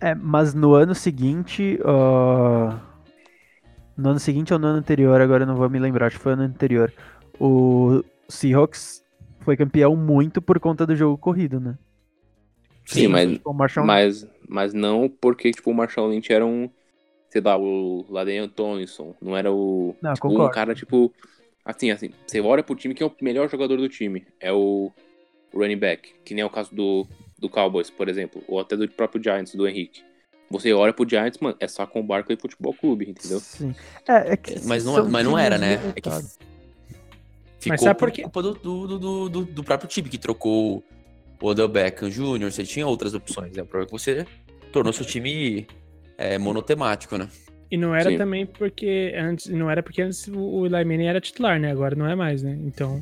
É, mas no ano seguinte, ó, no ano seguinte ou no ano anterior, agora eu não vou me lembrar, acho que foi no ano anterior, o Seahawks foi campeão muito por conta do jogo corrido, né? Sim, mas, Marshall mas, mas não porque tipo, o Marshall Lynch era um, sei lá, o Laden Tomlinson. Não era o. Não, tipo, um cara, tipo. Assim, assim, você olha pro time que é o melhor jogador do time. É o running back. Que nem é o caso do, do Cowboys, por exemplo. Ou até do próprio Giants, do Henrique. Você olha pro Giants, mano, é só com o Barkley Futebol Clube, entendeu? Sim. É, é que Mas não, são mas não era, né? É que ficou sabe por quê? culpa do, do, do, do, do próprio time que trocou o Odell Beckham Jr., você tinha outras opções. É o problema é que você tornou seu time é, monotemático, né? E não era Sim. também porque antes, não era porque antes o Eli Manning era titular, né? Agora não é mais, né? Então,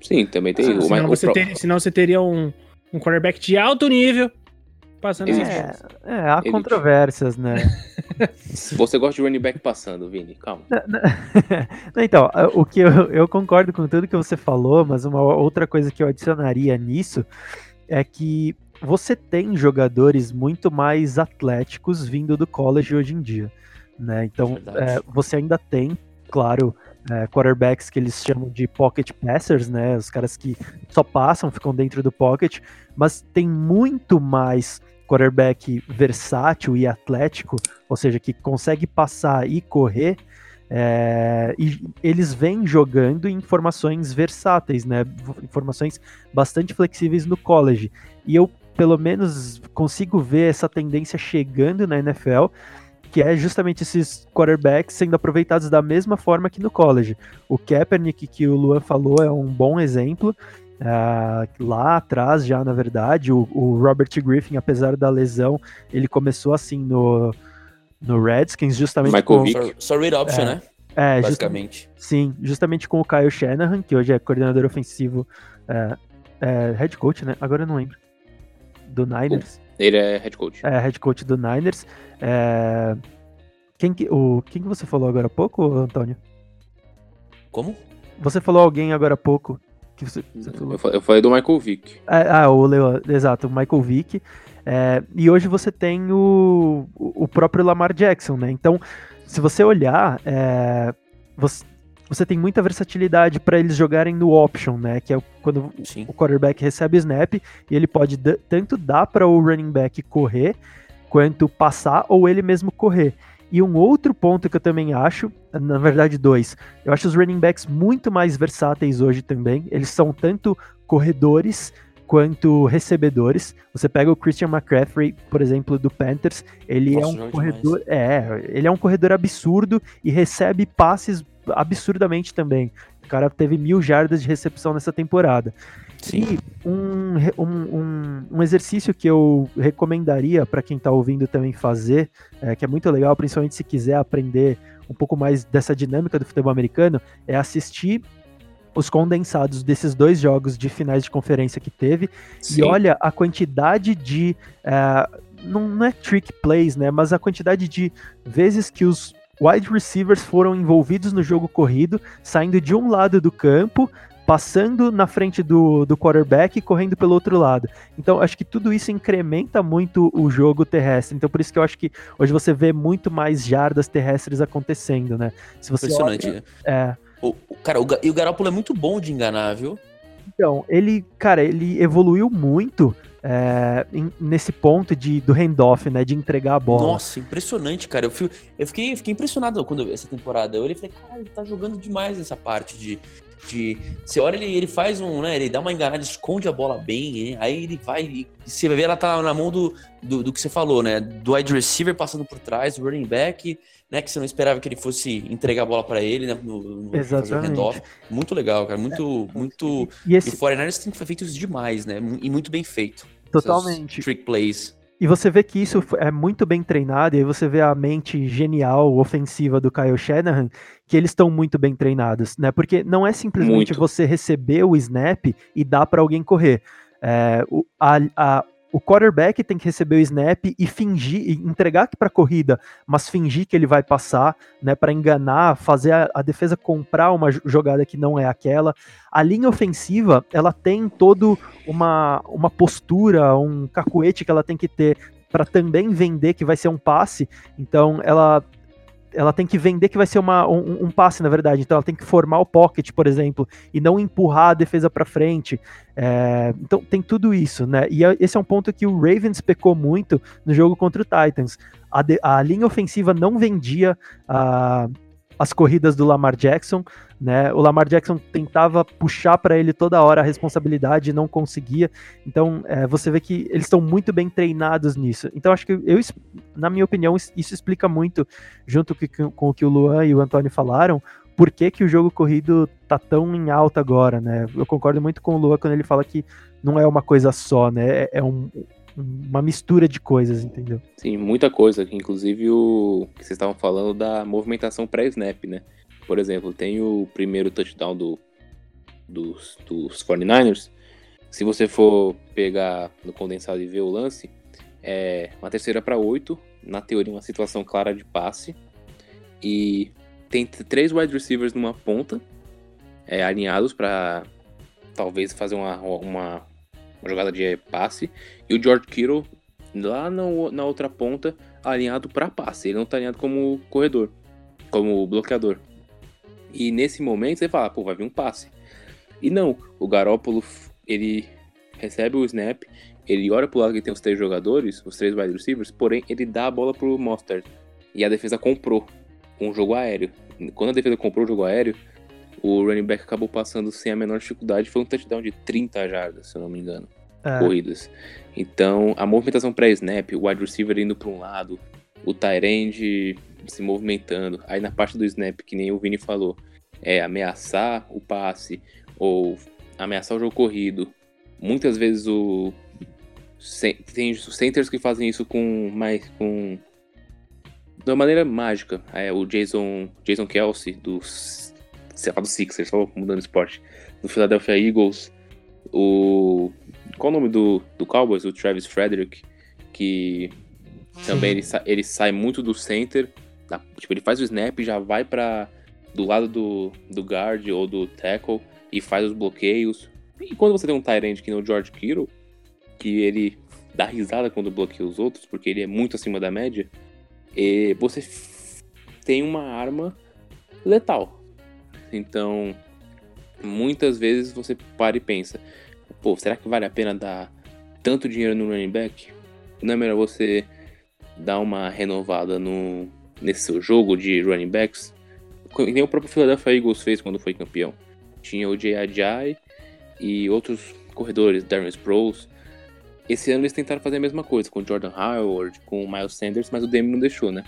Sim, também tem. o, senão, mas o você pro- ter- senão você teria um, um quarterback de alto nível passando É, é, há Ele- controvérsias, né? [laughs] Você gosta de running back passando, Vini, calma. [laughs] Não, então, o que eu, eu concordo com tudo que você falou, mas uma outra coisa que eu adicionaria nisso é que você tem jogadores muito mais atléticos vindo do college hoje em dia, né? Então, Verdade. é, você ainda tem, claro, é, quarterbacks que eles chamam de pocket passers, né? Os caras que só passam, ficam dentro do pocket, mas tem muito mais quarterback versátil e atlético, ou seja, que consegue passar e correr, é, e eles vêm jogando em formações versáteis, né? Informações bastante flexíveis no college. E eu, pelo menos, consigo ver essa tendência chegando na NFL, que é justamente esses quarterbacks sendo aproveitados da mesma forma que no college. O Kaepernick, que o Luan falou, é um bom exemplo. Ah, lá atrás, já na verdade, o, o Robert Griffin, apesar da lesão, ele começou assim no, no Redskins, justamente Michael com, Vick. Só, read option, É, né? é, Basicamente. sim, justamente com o Kyle Shanahan, que hoje é coordenador ofensivo, é, é, head coach, né? Agora eu não lembro. Do Niners. Ele é head coach. É, head coach do Niners. É, quem, que, o, quem que você falou agora há pouco, Antônio? Como? Você falou alguém agora há pouco. Que você, você falou? Eu fa- eu falei do Michael Vick. Ah, ah, o Leo, exato, o Michael Vick. É, e hoje você tem o, o próprio Lamar Jackson, né? Então, se você olhar, é, você, você tem muita versatilidade para eles jogarem no option, né? Que é quando Sim. o quarterback recebe o snap e ele pode tanto dar para o running back correr, quanto passar ou ele mesmo correr. E um outro ponto que eu também acho, na verdade dois, eu acho os running backs muito mais versáteis hoje também. Eles são tanto corredores quanto recebedores. Você pega o Christian McCaffrey, por exemplo, do Panthers, ele Nossa, é um corredor, é, ele é um corredor absurdo e recebe passes absurdamente também. O cara teve mil jardas de recepção nessa temporada. Sim. E um, um, um, um exercício que eu recomendaria para quem está ouvindo também fazer, é, que é muito legal, principalmente se quiser aprender um pouco mais dessa dinâmica do futebol americano, é assistir os condensados desses dois jogos de finais de conferência que teve e olha a quantidade de. é, não, não é trick plays, né? Mas a quantidade de vezes que os wide receivers foram envolvidos no jogo corrido, saindo de um lado do campo, passando na frente do, do quarterback e correndo pelo outro lado. Então, acho que tudo isso incrementa muito o jogo terrestre. Então, por isso que eu acho que hoje você vê muito mais jardas terrestres acontecendo, né? Se você Impressionante. olha- é, O, cara, o, e o Garoppolo é muito bom de enganar, viu? Então, ele, cara, ele evoluiu muito é, em- nesse ponto de, do handoff, né? De entregar a bola. Nossa, impressionante, cara. Eu, fui- eu fiquei, fiquei impressionado quando eu vi essa temporada. Eu olhei e falei, cara, ele tá jogando demais essa parte de. De você olha, ele, ele faz um, né? Ele dá uma enganada, esconde a bola bem, né, aí ele vai. E você vai ver, ela tá na mão do, do, do que você falou, né? Do wide receiver passando por trás, do running back, né? Que você não esperava que ele fosse entregar a bola pra ele, né? No, no fazer o Exatamente. Muito legal, cara. Muito, muito. E E esse, o 49ers tem feito isso demais, né? E muito bem feito. totalmente. Essas Trick plays. E você vê que isso é muito bem treinado, e aí você vê a mente genial, ofensiva do Kyle Shanahan, que eles estão muito bem treinados, né? Porque não é simplesmente Muito. você receber o snap e dar para alguém correr. É, a, a- o quarterback tem que receber o snap e fingir, e entregar para corrida, mas fingir que ele vai passar, né? Para enganar, fazer a, a defesa comprar uma jo- jogada que não é aquela. A linha ofensiva, ela tem todo uma, uma postura, um cacuete que ela tem que ter para também vender que vai ser um passe. Então ela ela tem que vender que vai ser uma, um, um passe, na verdade. Então ela tem que formar o pocket, por exemplo, e não empurrar a defesa para frente. É, então tem tudo isso, né? E é- esse é um ponto que o Ravens pecou muito no jogo contra o Titans. A, de- a linha ofensiva não vendia a- as corridas do Lamar Jackson, né? O Lamar Jackson tentava puxar para ele toda hora a responsabilidade e não conseguia. Então, é, você vê que eles estão muito bem treinados nisso. Então, acho que eu, na minha opinião, is- isso explica muito, junto com, com o que o Luan e o Antônio falaram, por que, que o jogo corrido tá tão em alta agora, né? Eu concordo muito com o Luan quando ele fala que não é uma coisa só, né? É, é um- uma mistura de coisas, entendeu? Sim, muita coisa. Inclusive o que vocês estavam falando da movimentação pré-snap, né? Por exemplo, tem o primeiro touchdown do, dos, dos 49ers. Se você for pegar no condensado e ver o lance, é uma terceira para oito. Na teoria, uma situação clara de passe. E tem três wide receivers numa ponta, é, alinhados para talvez fazer uma, uma, uma jogada de passe. E o George Kittle lá no- na outra ponta, alinhado para passe. Ele não tá alinhado como corredor, como bloqueador. E nesse momento você fala, pô, vai vir um passe. E não, o Garópolo, ele recebe o snap, ele olha pro lado que tem os três jogadores, os três wide receivers, porém ele dá a bola pro Mostert. E a defesa comprou um jogo aéreo. Quando a defesa comprou o jogo aéreo, o running back acabou passando sem a menor dificuldade. Foi um touchdown de 30 jardas, se eu não me engano É, corridas. Então, a movimentação pré-snap, o wide receiver indo para um lado, o tight end se movimentando. Aí na parte do snap, que nem o Vini falou, é ameaçar o passe ou ameaçar o jogo corrido. Muitas vezes o tem centers que fazem isso com mais com de uma maneira mágica. É o Jason Jason Kelsey dos sei lá, do Sixers, só mudando esporte, do Philadelphia Eagles, o qual o nome do, do Cowboys, o Travis Frederick, que também ele, sa- ele sai muito do center, da- tipo, ele faz o snap e já vai para do lado do, do guard ou do tackle e faz os bloqueios. E quando você tem um end que nem o George Kittle, que ele dá risada quando bloqueia os outros, porque ele é muito acima da média, e você tem uma arma letal. Então, muitas vezes você para e pensa, pô, será que vale a pena dar tanto dinheiro no running back? Não é melhor você dar uma renovada no, nesse seu jogo de running backs? Nem o próprio Philadelphia Eagles fez quando foi campeão. Tinha o Jay Ajay e outros corredores, Darren Sproles. Esse ano eles tentaram fazer a mesma coisa com o Jordan Howard, com o Miles Sanders, mas o Demi não deixou, né?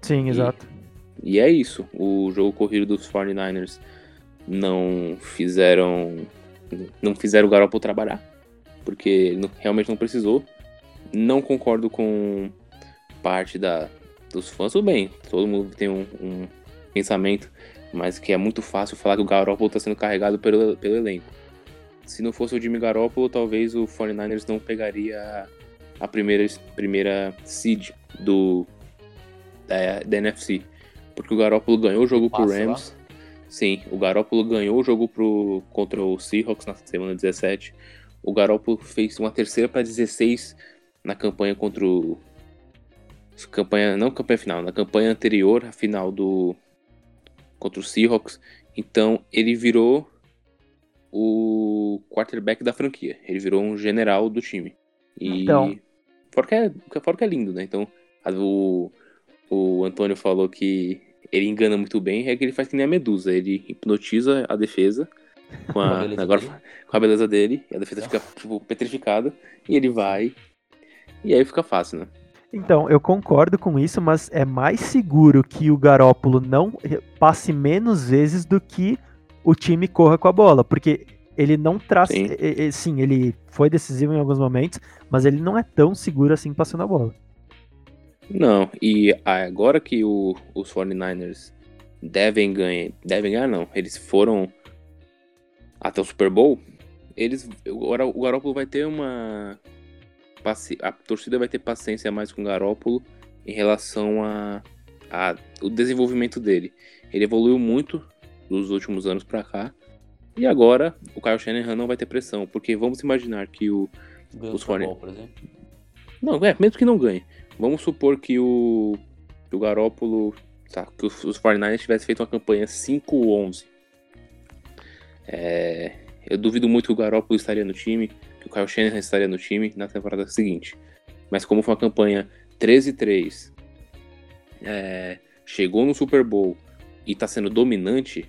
Sim, exato. E é isso. O jogo corrido dos 49ers não fizeram. Não fizeram o Garoppolo trabalhar. Porque não- realmente não precisou. Não concordo com parte da, dos fãs. Tudo bem, todo mundo tem um, um pensamento, mas que é muito fácil falar que o Garoppolo está sendo carregado pelo, pelo elenco. Se não fosse o Jimmy Garoppolo, talvez o 49ers não pegaria a, primeira, primeira seed do, da, da NFC. Porque o Garoppolo ganhou o jogo pro Passa lá. Rams. Sim, o Garoppolo ganhou o jogo pro, contra o Seahawks na semana 17. O Garoppolo fez uma terceira para 16 na campanha contra o. Campanha, não campanha final, na campanha anterior, a final do. contra o Seahawks. Então ele virou o quarterback da franquia. Ele virou um general do time. E. Então. Fora que é, fora que é lindo, né? Então, a- o, o Antônio falou que ele engana muito bem, é que ele faz que nem a Medusa. Ele hipnotiza a defesa com a [laughs] agora, dele. com a beleza dele, e a defesa fica tipo, petrificada, e ele vai, e aí fica fácil, né? Então, eu concordo com isso, mas é mais seguro que o Garópolo não passe menos vezes do que o time corra com a bola, porque ele não traz. Sim. Sim, ele foi decisivo em alguns momentos, mas ele não é tão seguro assim passando a bola. Não, e agora que o- os 49ers devem ganhar, devem ganhar não, eles foram até o Super Bowl, eles, agora o Garoppolo vai ter uma, a torcida vai ter paciência mais com o Garoppolo em relação a, a o desenvolvimento dele. Ele evoluiu muito dos últimos anos pra cá, e agora o Kyle Shanahan não vai ter pressão, porque vamos imaginar que o Ganhou Os o Super 40. Bowl, por exemplo. não, é, mesmo que não ganhe. Vamos supor que o, que o Garópolo. Tá, que os, os 49ers tivessem feito uma campanha 5-11. É, eu duvido muito que o Garópolo estaria no time, que o Kyle Shanahan estaria no time na temporada seguinte. Mas como foi uma campanha 13-3, é, chegou no Super Bowl e tá sendo dominante,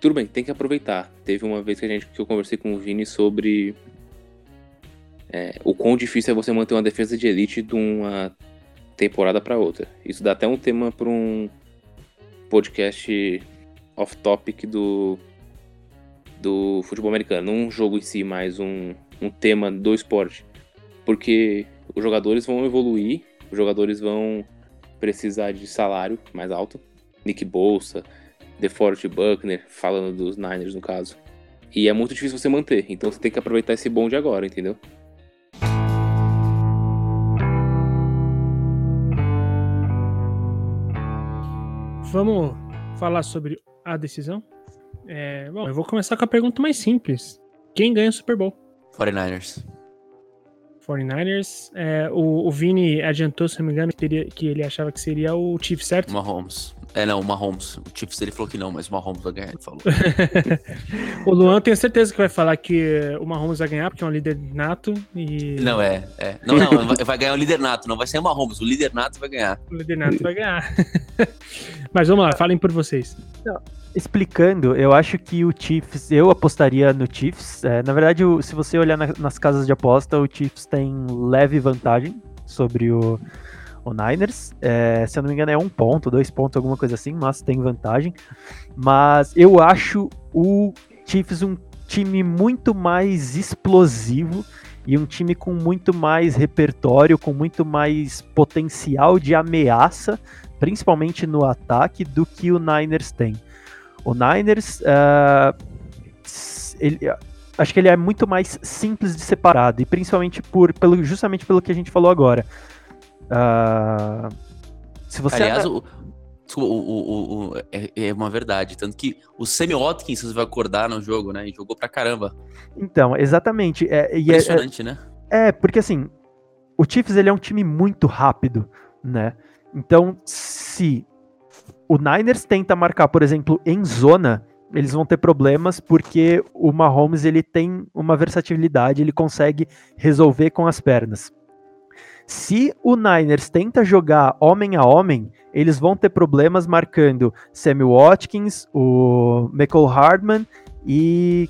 tudo bem, tem que aproveitar. Teve uma vez que, a gente, que eu conversei com o Vini sobre é, o quão difícil é você manter uma defesa de elite de uma temporada para outra. Isso dá até um tema para um podcast off-topic do, do futebol americano. Não um jogo em si, mas um, um tema do esporte. Porque os jogadores vão evoluir, os jogadores vão precisar de salário mais alto. Nick Bolsa, DeForest Buckner, falando dos Niners no caso. E é muito difícil você manter, então você tem que aproveitar esse bonde agora, entendeu? Vamos falar sobre a decisão? É, bom, eu vou começar com a pergunta mais simples. Quem ganha o Super Bowl? 49ers. 49ers. É, o, o Vini adiantou, se não me engano, que, teria- que ele achava que seria o Chiefs, certo? Mahomes. É, não, o Mahomes. O Chiefs ele falou que não, mas o Mahomes vai ganhar, ele falou. [laughs] O Luan tenho certeza que vai falar que o Mahomes vai ganhar, porque é um líder nato. E Não, é, é. Não, não, vai- vai ganhar o líder nato, não vai ser o Mahomes, o líder nato vai ganhar. o líder nato vai ganhar. [laughs] Mas vamos lá, falem por vocês. Explicando, eu acho que o Chiefs, eu apostaria no Chiefs. É, na verdade, o- se você olhar na- nas casas de aposta, o Chiefs tem leve vantagem sobre o, o Niners. É, se eu não me engano, é um ponto, dois pontos, alguma coisa assim, mas tem vantagem. Mas eu acho o Chiefs um time muito mais explosivo e um time com muito mais repertório, com muito mais potencial de ameaça, principalmente no ataque, do que o Niners tem. O Niners, uh, ele, acho que ele é muito mais simples de separado, e principalmente por, pelo, justamente pelo que a gente falou agora. Uh, se você Aliás, o, o, o, o, é, é, uma verdade. Tanto que o Sammy Watkins vai acordar no jogo, né? E jogou pra caramba. Então, exatamente. É, é Impressionante, é, né? É, porque assim, o Chiefs ele é um time muito rápido, né? Então, se o Niners tenta marcar, por exemplo, em zona, eles vão ter problemas porque o Mahomes ele tem uma versatilidade, ele consegue resolver com as pernas. Se o Niners tenta jogar homem a homem, eles vão ter problemas marcando Sammy Watkins, o Michael Hardman e.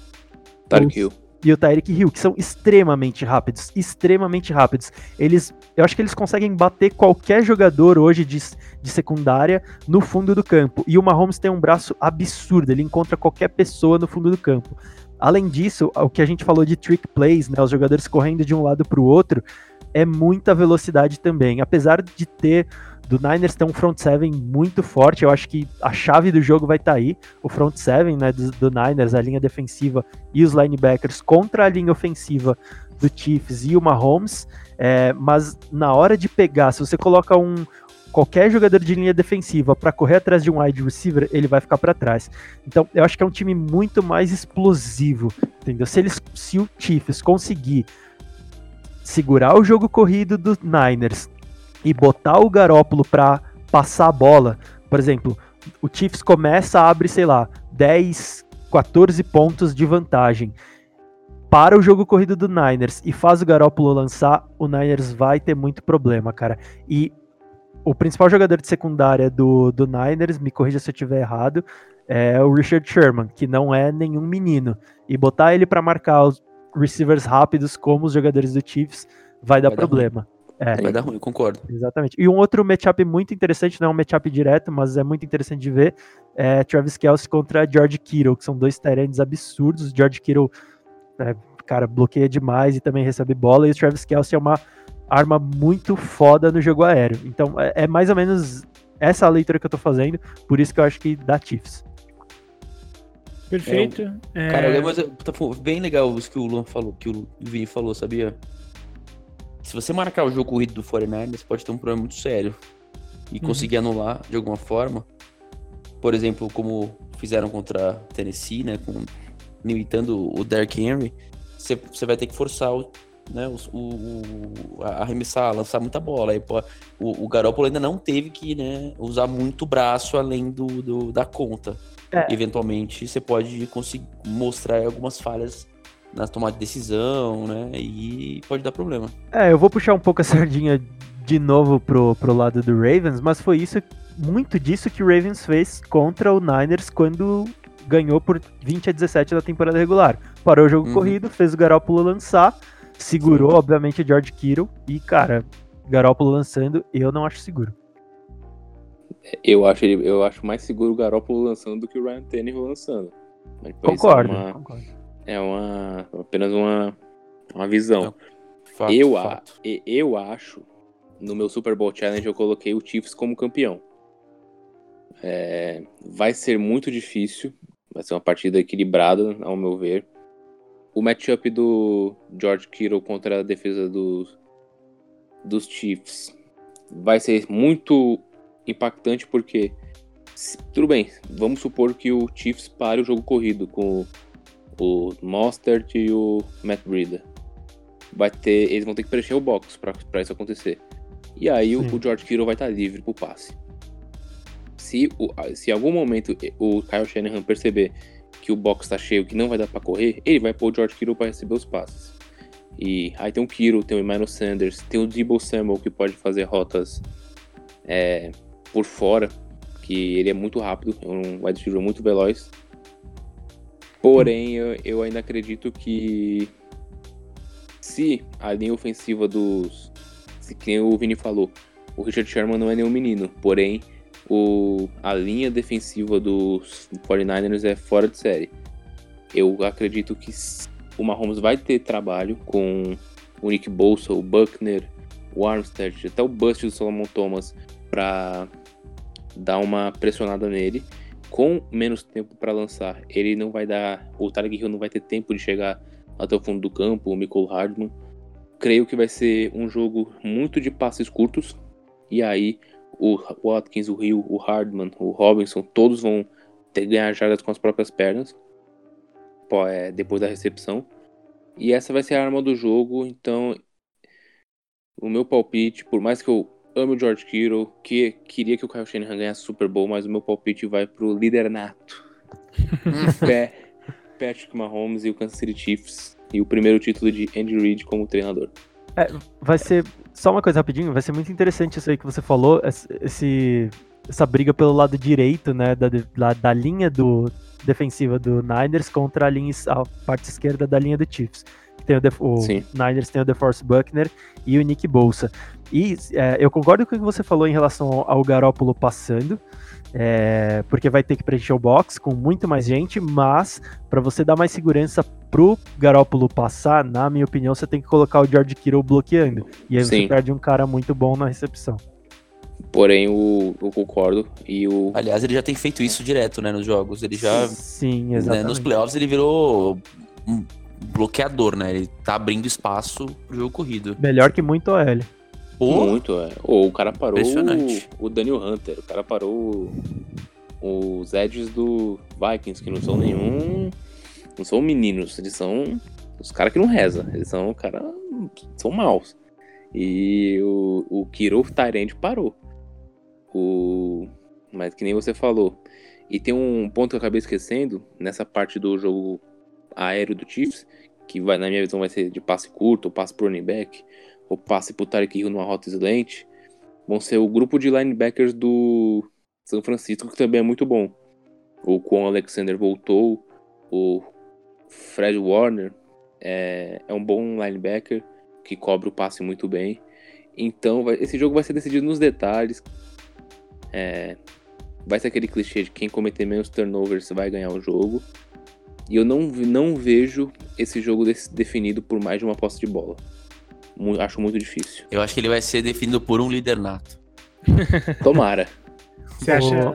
Tarek Hill. E o Tyreek Hill, que são extremamente rápidos, extremamente rápidos. Eles, eu acho que eles conseguem bater qualquer jogador hoje de, de secundária no fundo do campo. E o Mahomes tem um braço absurdo, ele encontra qualquer pessoa no fundo do campo. Além disso, o que a gente falou de trick plays, né, os jogadores correndo de um lado para o outro, é muita velocidade também. Apesar de ter do Niners ter um front seven muito forte, eu acho que a chave do jogo vai estar tá aí. O front seven né, do, do, Niners, a linha defensiva e os linebackers contra a linha ofensiva do Chiefs e o Mahomes. É, mas na hora de pegar, se você coloca um qualquer jogador de linha defensiva para correr atrás de um wide receiver, ele vai ficar para trás. Então, eu acho que é um time muito mais explosivo, entendeu? Se eles, se o Chiefs conseguir segurar o jogo corrido do Niners e botar o Garópolo para passar a bola, por exemplo, o Chiefs começa, abre, sei lá, 10, 14 pontos de vantagem. Para o jogo corrido do Niners e faz o Garópolo lançar, o Niners vai ter muito problema, cara. E o principal jogador de secundária do, do Niners, me corrija se eu estiver errado, é o Richard Sherman, que não é nenhum menino. E botar ele para marcar os receivers rápidos como os jogadores do Chiefs vai dar vai problema. Dar é, vai dar ruim, concordo. Exatamente. E um outro matchup muito interessante, não é um matchup direto, mas é muito interessante de ver, é Travis Kelce contra George Kittle, que são dois Tyrands absurdos. George Kittle, é, cara, bloqueia demais e também recebe bola, e o Travis Kelce é uma arma muito foda no jogo aéreo. Então é, é mais ou menos essa a leitura que eu tô fazendo, por isso que eu acho que dá Chiefs. Perfeito. É, cara, mas tá bem legal isso que o Luan falou, que o Vini falou, sabia? Se você marcar o jogo corrido do 49ers, pode ter um problema muito sério. E uhum. conseguir anular de alguma forma. Por exemplo, como fizeram contra Tennessee, né? Com, limitando o Derrick Henry, você, você vai ter que forçar o, né, o, o, arremessar, lançar muita bola. Aí, pô, o, o Garoppolo ainda não teve que né, usar muito braço além do, do da conta. É. Eventualmente, você pode conseguir mostrar algumas falhas na tomada de decisão, né? E pode dar problema. É, eu vou puxar um pouco a sardinha de novo pro, pro lado do Ravens, mas foi isso, muito disso que o Ravens fez contra o Niners quando ganhou por 20 a 17 da temporada regular. Parou o jogo uhum. corrido, fez o Garoppolo lançar, segurou, Sim. obviamente, o George Kittle e, cara, Garoppolo lançando, eu não acho seguro. Eu acho, ele, eu acho mais seguro o Garoppolo lançando do que o Ryan Tannehill lançando. concordo, é uma, concordo. É uma, apenas uma, uma visão. Fato, eu, fato. A, eu acho, no meu Super Bowl Challenge, eu coloquei o Chiefs como campeão. É, vai ser muito difícil. Vai ser uma partida equilibrada, ao meu ver. O matchup do George Kittle contra a defesa dos, dos Chiefs vai ser muito impactante porque tudo bem, vamos supor que o Chiefs pare o jogo corrido com o Mostert e o Matt Breida. Vai ter, eles vão ter que preencher o box para isso acontecer. E aí o, o, George Kittle vai estar livre pro passe. Se, o, se em algum momento o Kyle Shanahan perceber que o box está cheio, que não vai dar para correr, ele vai pôr o George Kittle para receber os passes. E aí tem o Kittle, tem o Emmanuel Sanders, tem o Debo Samuel que pode fazer rotas é, por fora, que ele é muito rápido, é um wide receiver muito veloz. Porém, eu, eu ainda acredito que se a linha ofensiva dos. Se quem o Vini falou, o Richard Sherman não é nenhum menino, porém o, a linha defensiva dos 49ers é fora de série. Eu acredito que o Mahomes vai ter trabalho com o Nick Bolsa, o Buckner, o Armstead, até o Bust do Solomon Thomas para dar uma pressionada nele. Com menos tempo para lançar, ele não vai dar. O Tarek Hill não vai ter tempo de chegar até o fundo do campo, o Michael Hardman. Creio que vai ser um jogo muito de passes curtos. E aí, o Watkins, o Hill, o Hardman, o Robinson, todos vão ter que ganhar jardas com as próprias pernas. é, depois da recepção. E essa vai ser a arma do jogo. Então, o meu palpite, por mais que eu ame o George Kittle, que queria que o Kyle Shanahan ganhasse Super Bowl, mas o meu palpite vai pro líder nato. [laughs] Pé, Patrick Mahomes e o Kansas City Chiefs. E o primeiro título de Andy Reid como treinador. Vai ser. Só uma coisa rapidinho, vai ser muito interessante isso aí que você falou, esse, essa briga pelo lado direito, né, da, da, da linha do defensiva do Niners contra a linha a parte esquerda da linha do Chiefs. Tem o, Def- o. Niners tem o DeForest Buckner e o Nick Bolsa. E é, eu concordo com o que você falou em relação ao, ao Garópolo passando, é, porque vai ter que preencher o box com muito mais gente, mas para você dar mais segurança pro Garópolo passar, na minha opinião, você tem que colocar o George Kittle bloqueando. E aí você Sim. perde um cara muito bom na recepção. Porém, o, eu concordo. E o. Aliás, ele já tem feito isso direto, né, nos jogos. Ele já, Sim, né, exatamente. nos playoffs, ele virou um bloqueador, né? Ele tá abrindo espaço pro jogo corrido. Melhor que muito OL. Pô, Muito, é. Ou o cara parou Impressionante. o, o Daniel Hunter. O cara parou os edges do Vikings, que não são nenhum. Não são meninos, eles são os caras que não reza. Eles são cara. São maus. E o, o Kiro Tyrande parou. O. Mas que nem você falou. E tem um ponto que eu acabei esquecendo nessa parte do jogo aéreo do Chiefs, que vai, na minha visão vai ser de passe curto, ou passe pro running back, ou passe pro Tarek Hill numa rota slant, vão ser o grupo de linebackers do São Francisco, que também é muito bom. O Quan Alexander voltou, o Fred Warner é, é um bom linebacker que cobre o passe muito bem. Então, vai- esse jogo vai ser decidido nos detalhes. É, vai ser aquele clichê de quem cometer menos turnovers vai ganhar o jogo. E eu não, não vejo esse jogo desse- definido por mais de uma posse de bola. Acho muito difícil. eu acho que ele vai ser definido por um líder nato. [laughs] Tomara. Você acha.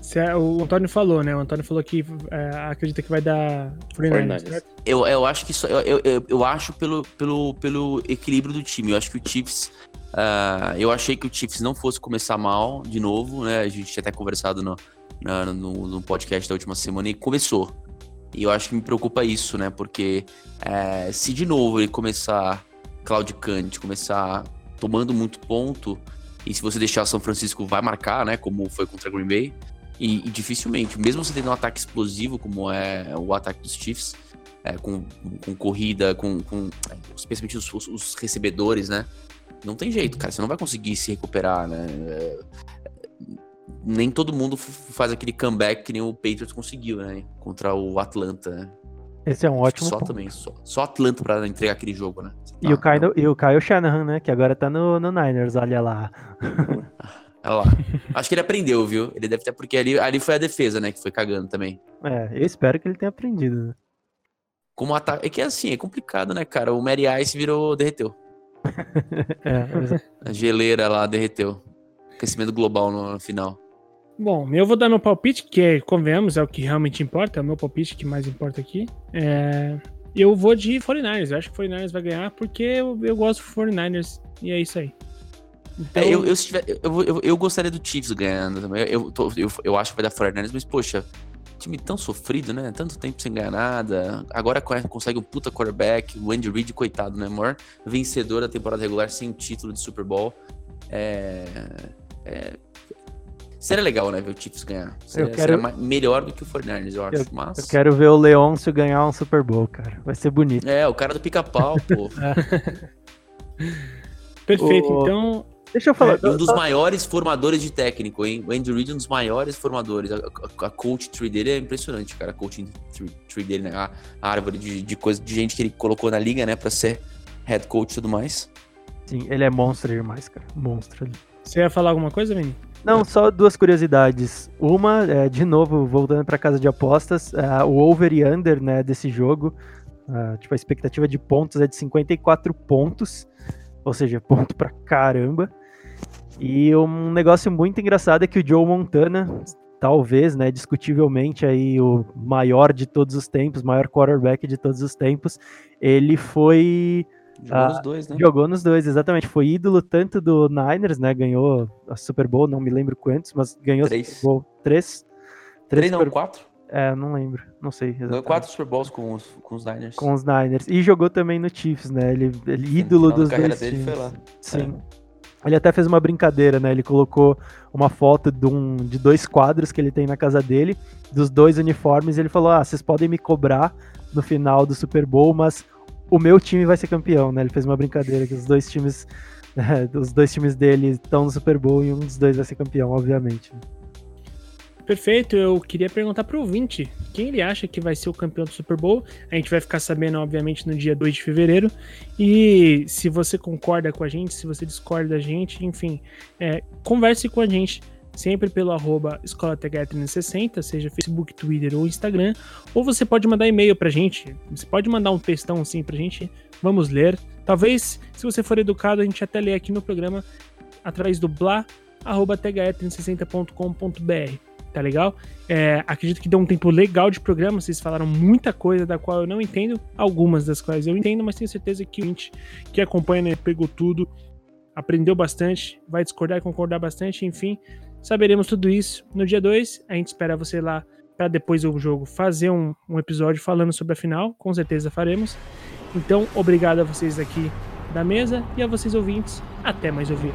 Você- o Antônio falou, né? O Antônio falou que é, acredita que vai dar 49ers, 49ers. certo? Eu, eu acho que isso. Eu, eu, eu- acho pelo, pelo, pelo equilíbrio do time. Eu acho que o Chiefs. ah, eu achei que o Chiefs não fosse começar mal de novo, né? A gente tinha até conversado no, na- no, no podcast da última semana e começou. E eu acho que me preocupa isso, né? Porque eh, se de novo ele começar claudicante, começar tomando muito ponto, e se você deixar São Francisco vai marcar, né? Como foi contra Green Bay. E, e dificilmente, mesmo você tendo um ataque explosivo, como é o ataque dos Chiefs, é, com, com corrida, com, com é, especialmente os, os- os recebedores, né? Não tem jeito, cara. Você não vai conseguir se recuperar, né? É, nem todo mundo faz aquele comeback que nem o Patriots conseguiu, né? Contra o Atlanta, né? Esse é um ótimo só ponto. também, só, só Atlanta pra entregar aquele jogo, né? E, o Tá, Kyle, e o Kyle Shanahan, né? Que agora tá no, no Niners, olha lá. [laughs] Olha lá. Acho que ele aprendeu, viu? Ele deve ter, porque ali, ali foi a defesa, né? Que foi cagando também. É, eu espero que ele tenha aprendido, né? Como ataque. É que assim, é complicado, né, cara? O Mary Ice virou. derreteu. [laughs] É, exa- A geleira lá derreteu. Aquecimento global no, no final. Bom, eu vou dar meu palpite, que é, convenhamos, é o que realmente importa, é o meu palpite que mais importa aqui. É, eu vou de 49ers, eu acho que o 49ers vai ganhar porque eu, eu gosto do 49ers e é isso aí. Então, É, eu, eu, se tiver- eu, eu, eu gostaria do Chiefs ganhando também. Eu, tô- eu, eu acho que vai dar 49ers, mas, poxa, time tão sofrido, né? Tanto tempo sem ganhar nada. Agora co- consegue um puta quarterback. O Andy Reid, coitado, né? Maior vencedor da temporada regular sem o título de Super Bowl. É. é- Seria legal, né? Ver o Chiefs ganhar. Seria, quero- seria melhor do que o 49ers, eu acho. mas. eu quero ver o Leôncio ganhar um Super Bowl, cara. Vai ser bonito. É, o cara do pica-pau, pô. [laughs] perfeito. o- Então, Deixa eu falar. E um dos maiores formadores de técnico, hein? O Andy Reid é um dos maiores formadores. A, a- a coach tree dele é impressionante, cara. A coaching tree, tree dele, né? A, a árvore de, de coisa de gente que ele colocou na liga, né? Pra ser head coach e tudo mais. Sim, ele é monstro demais, cara. Monstro ali. Você ia falar alguma coisa, Vini? Não, só duas curiosidades. Uma, é, de novo, voltando para casa de apostas, é, o over e under né, desse jogo, é, tipo, a expectativa de pontos é de 54 pontos, ou seja, ponto pra caramba. E um negócio muito engraçado é que o Joe Montana, talvez, né, discutivelmente aí o maior de todos os tempos, maior quarterback de todos os tempos, ele foi Jogou Ah, nos dois, né? Jogou nos dois, exatamente. Foi ídolo tanto do Niners, né? Ganhou a Super Bowl, não me lembro quantos, mas ganhou Três. Super Bowl. Três? Três, não, Super- quatro. É, não lembro. Não sei. Exatamente. quatro Super Bowls com os, com os Niners. Com os Niners. E jogou também no Chiefs, né? Ele, ele ídolo dos dois dele times. foi lá. Sim. Ele até fez uma brincadeira, né? Ele colocou uma foto de, um, de dois quadros que ele tem na casa dele, dos dois uniformes, e ele falou: Ah, vocês podem me cobrar no final do Super Bowl, mas o meu time vai ser campeão, né? Ele fez uma brincadeira que os dois times. [laughs] os dois times dele estão no Super Bowl e um dos dois vai ser campeão, obviamente. Perfeito, eu queria perguntar pro ouvinte quem ele acha que vai ser o campeão do Super Bowl. A gente vai ficar sabendo, obviamente, no dia 2 de fevereiro. E se você concorda com a gente, se você discorda da gente, enfim, é, converse com a gente sempre pelo arroba escolatH360, seja Facebook, Twitter ou Instagram. Ou você pode mandar e-mail pra gente. Você pode mandar um textão assim pra gente, vamos ler. Talvez, se você for educado, a gente até lê aqui no programa através do blá arroba the360.com.br tá legal? É, acredito que deu um tempo legal de programa, vocês falaram muita coisa da qual eu não entendo, algumas das quais eu entendo, mas tenho certeza que o gente que acompanha, né, pegou tudo, aprendeu bastante, vai discordar e concordar bastante, enfim, saberemos tudo isso no dia 2, a gente espera você lá para depois do jogo fazer um, um episódio falando sobre a final, com certeza faremos. Então, obrigado a vocês aqui da mesa e a vocês ouvintes, até mais ouvir.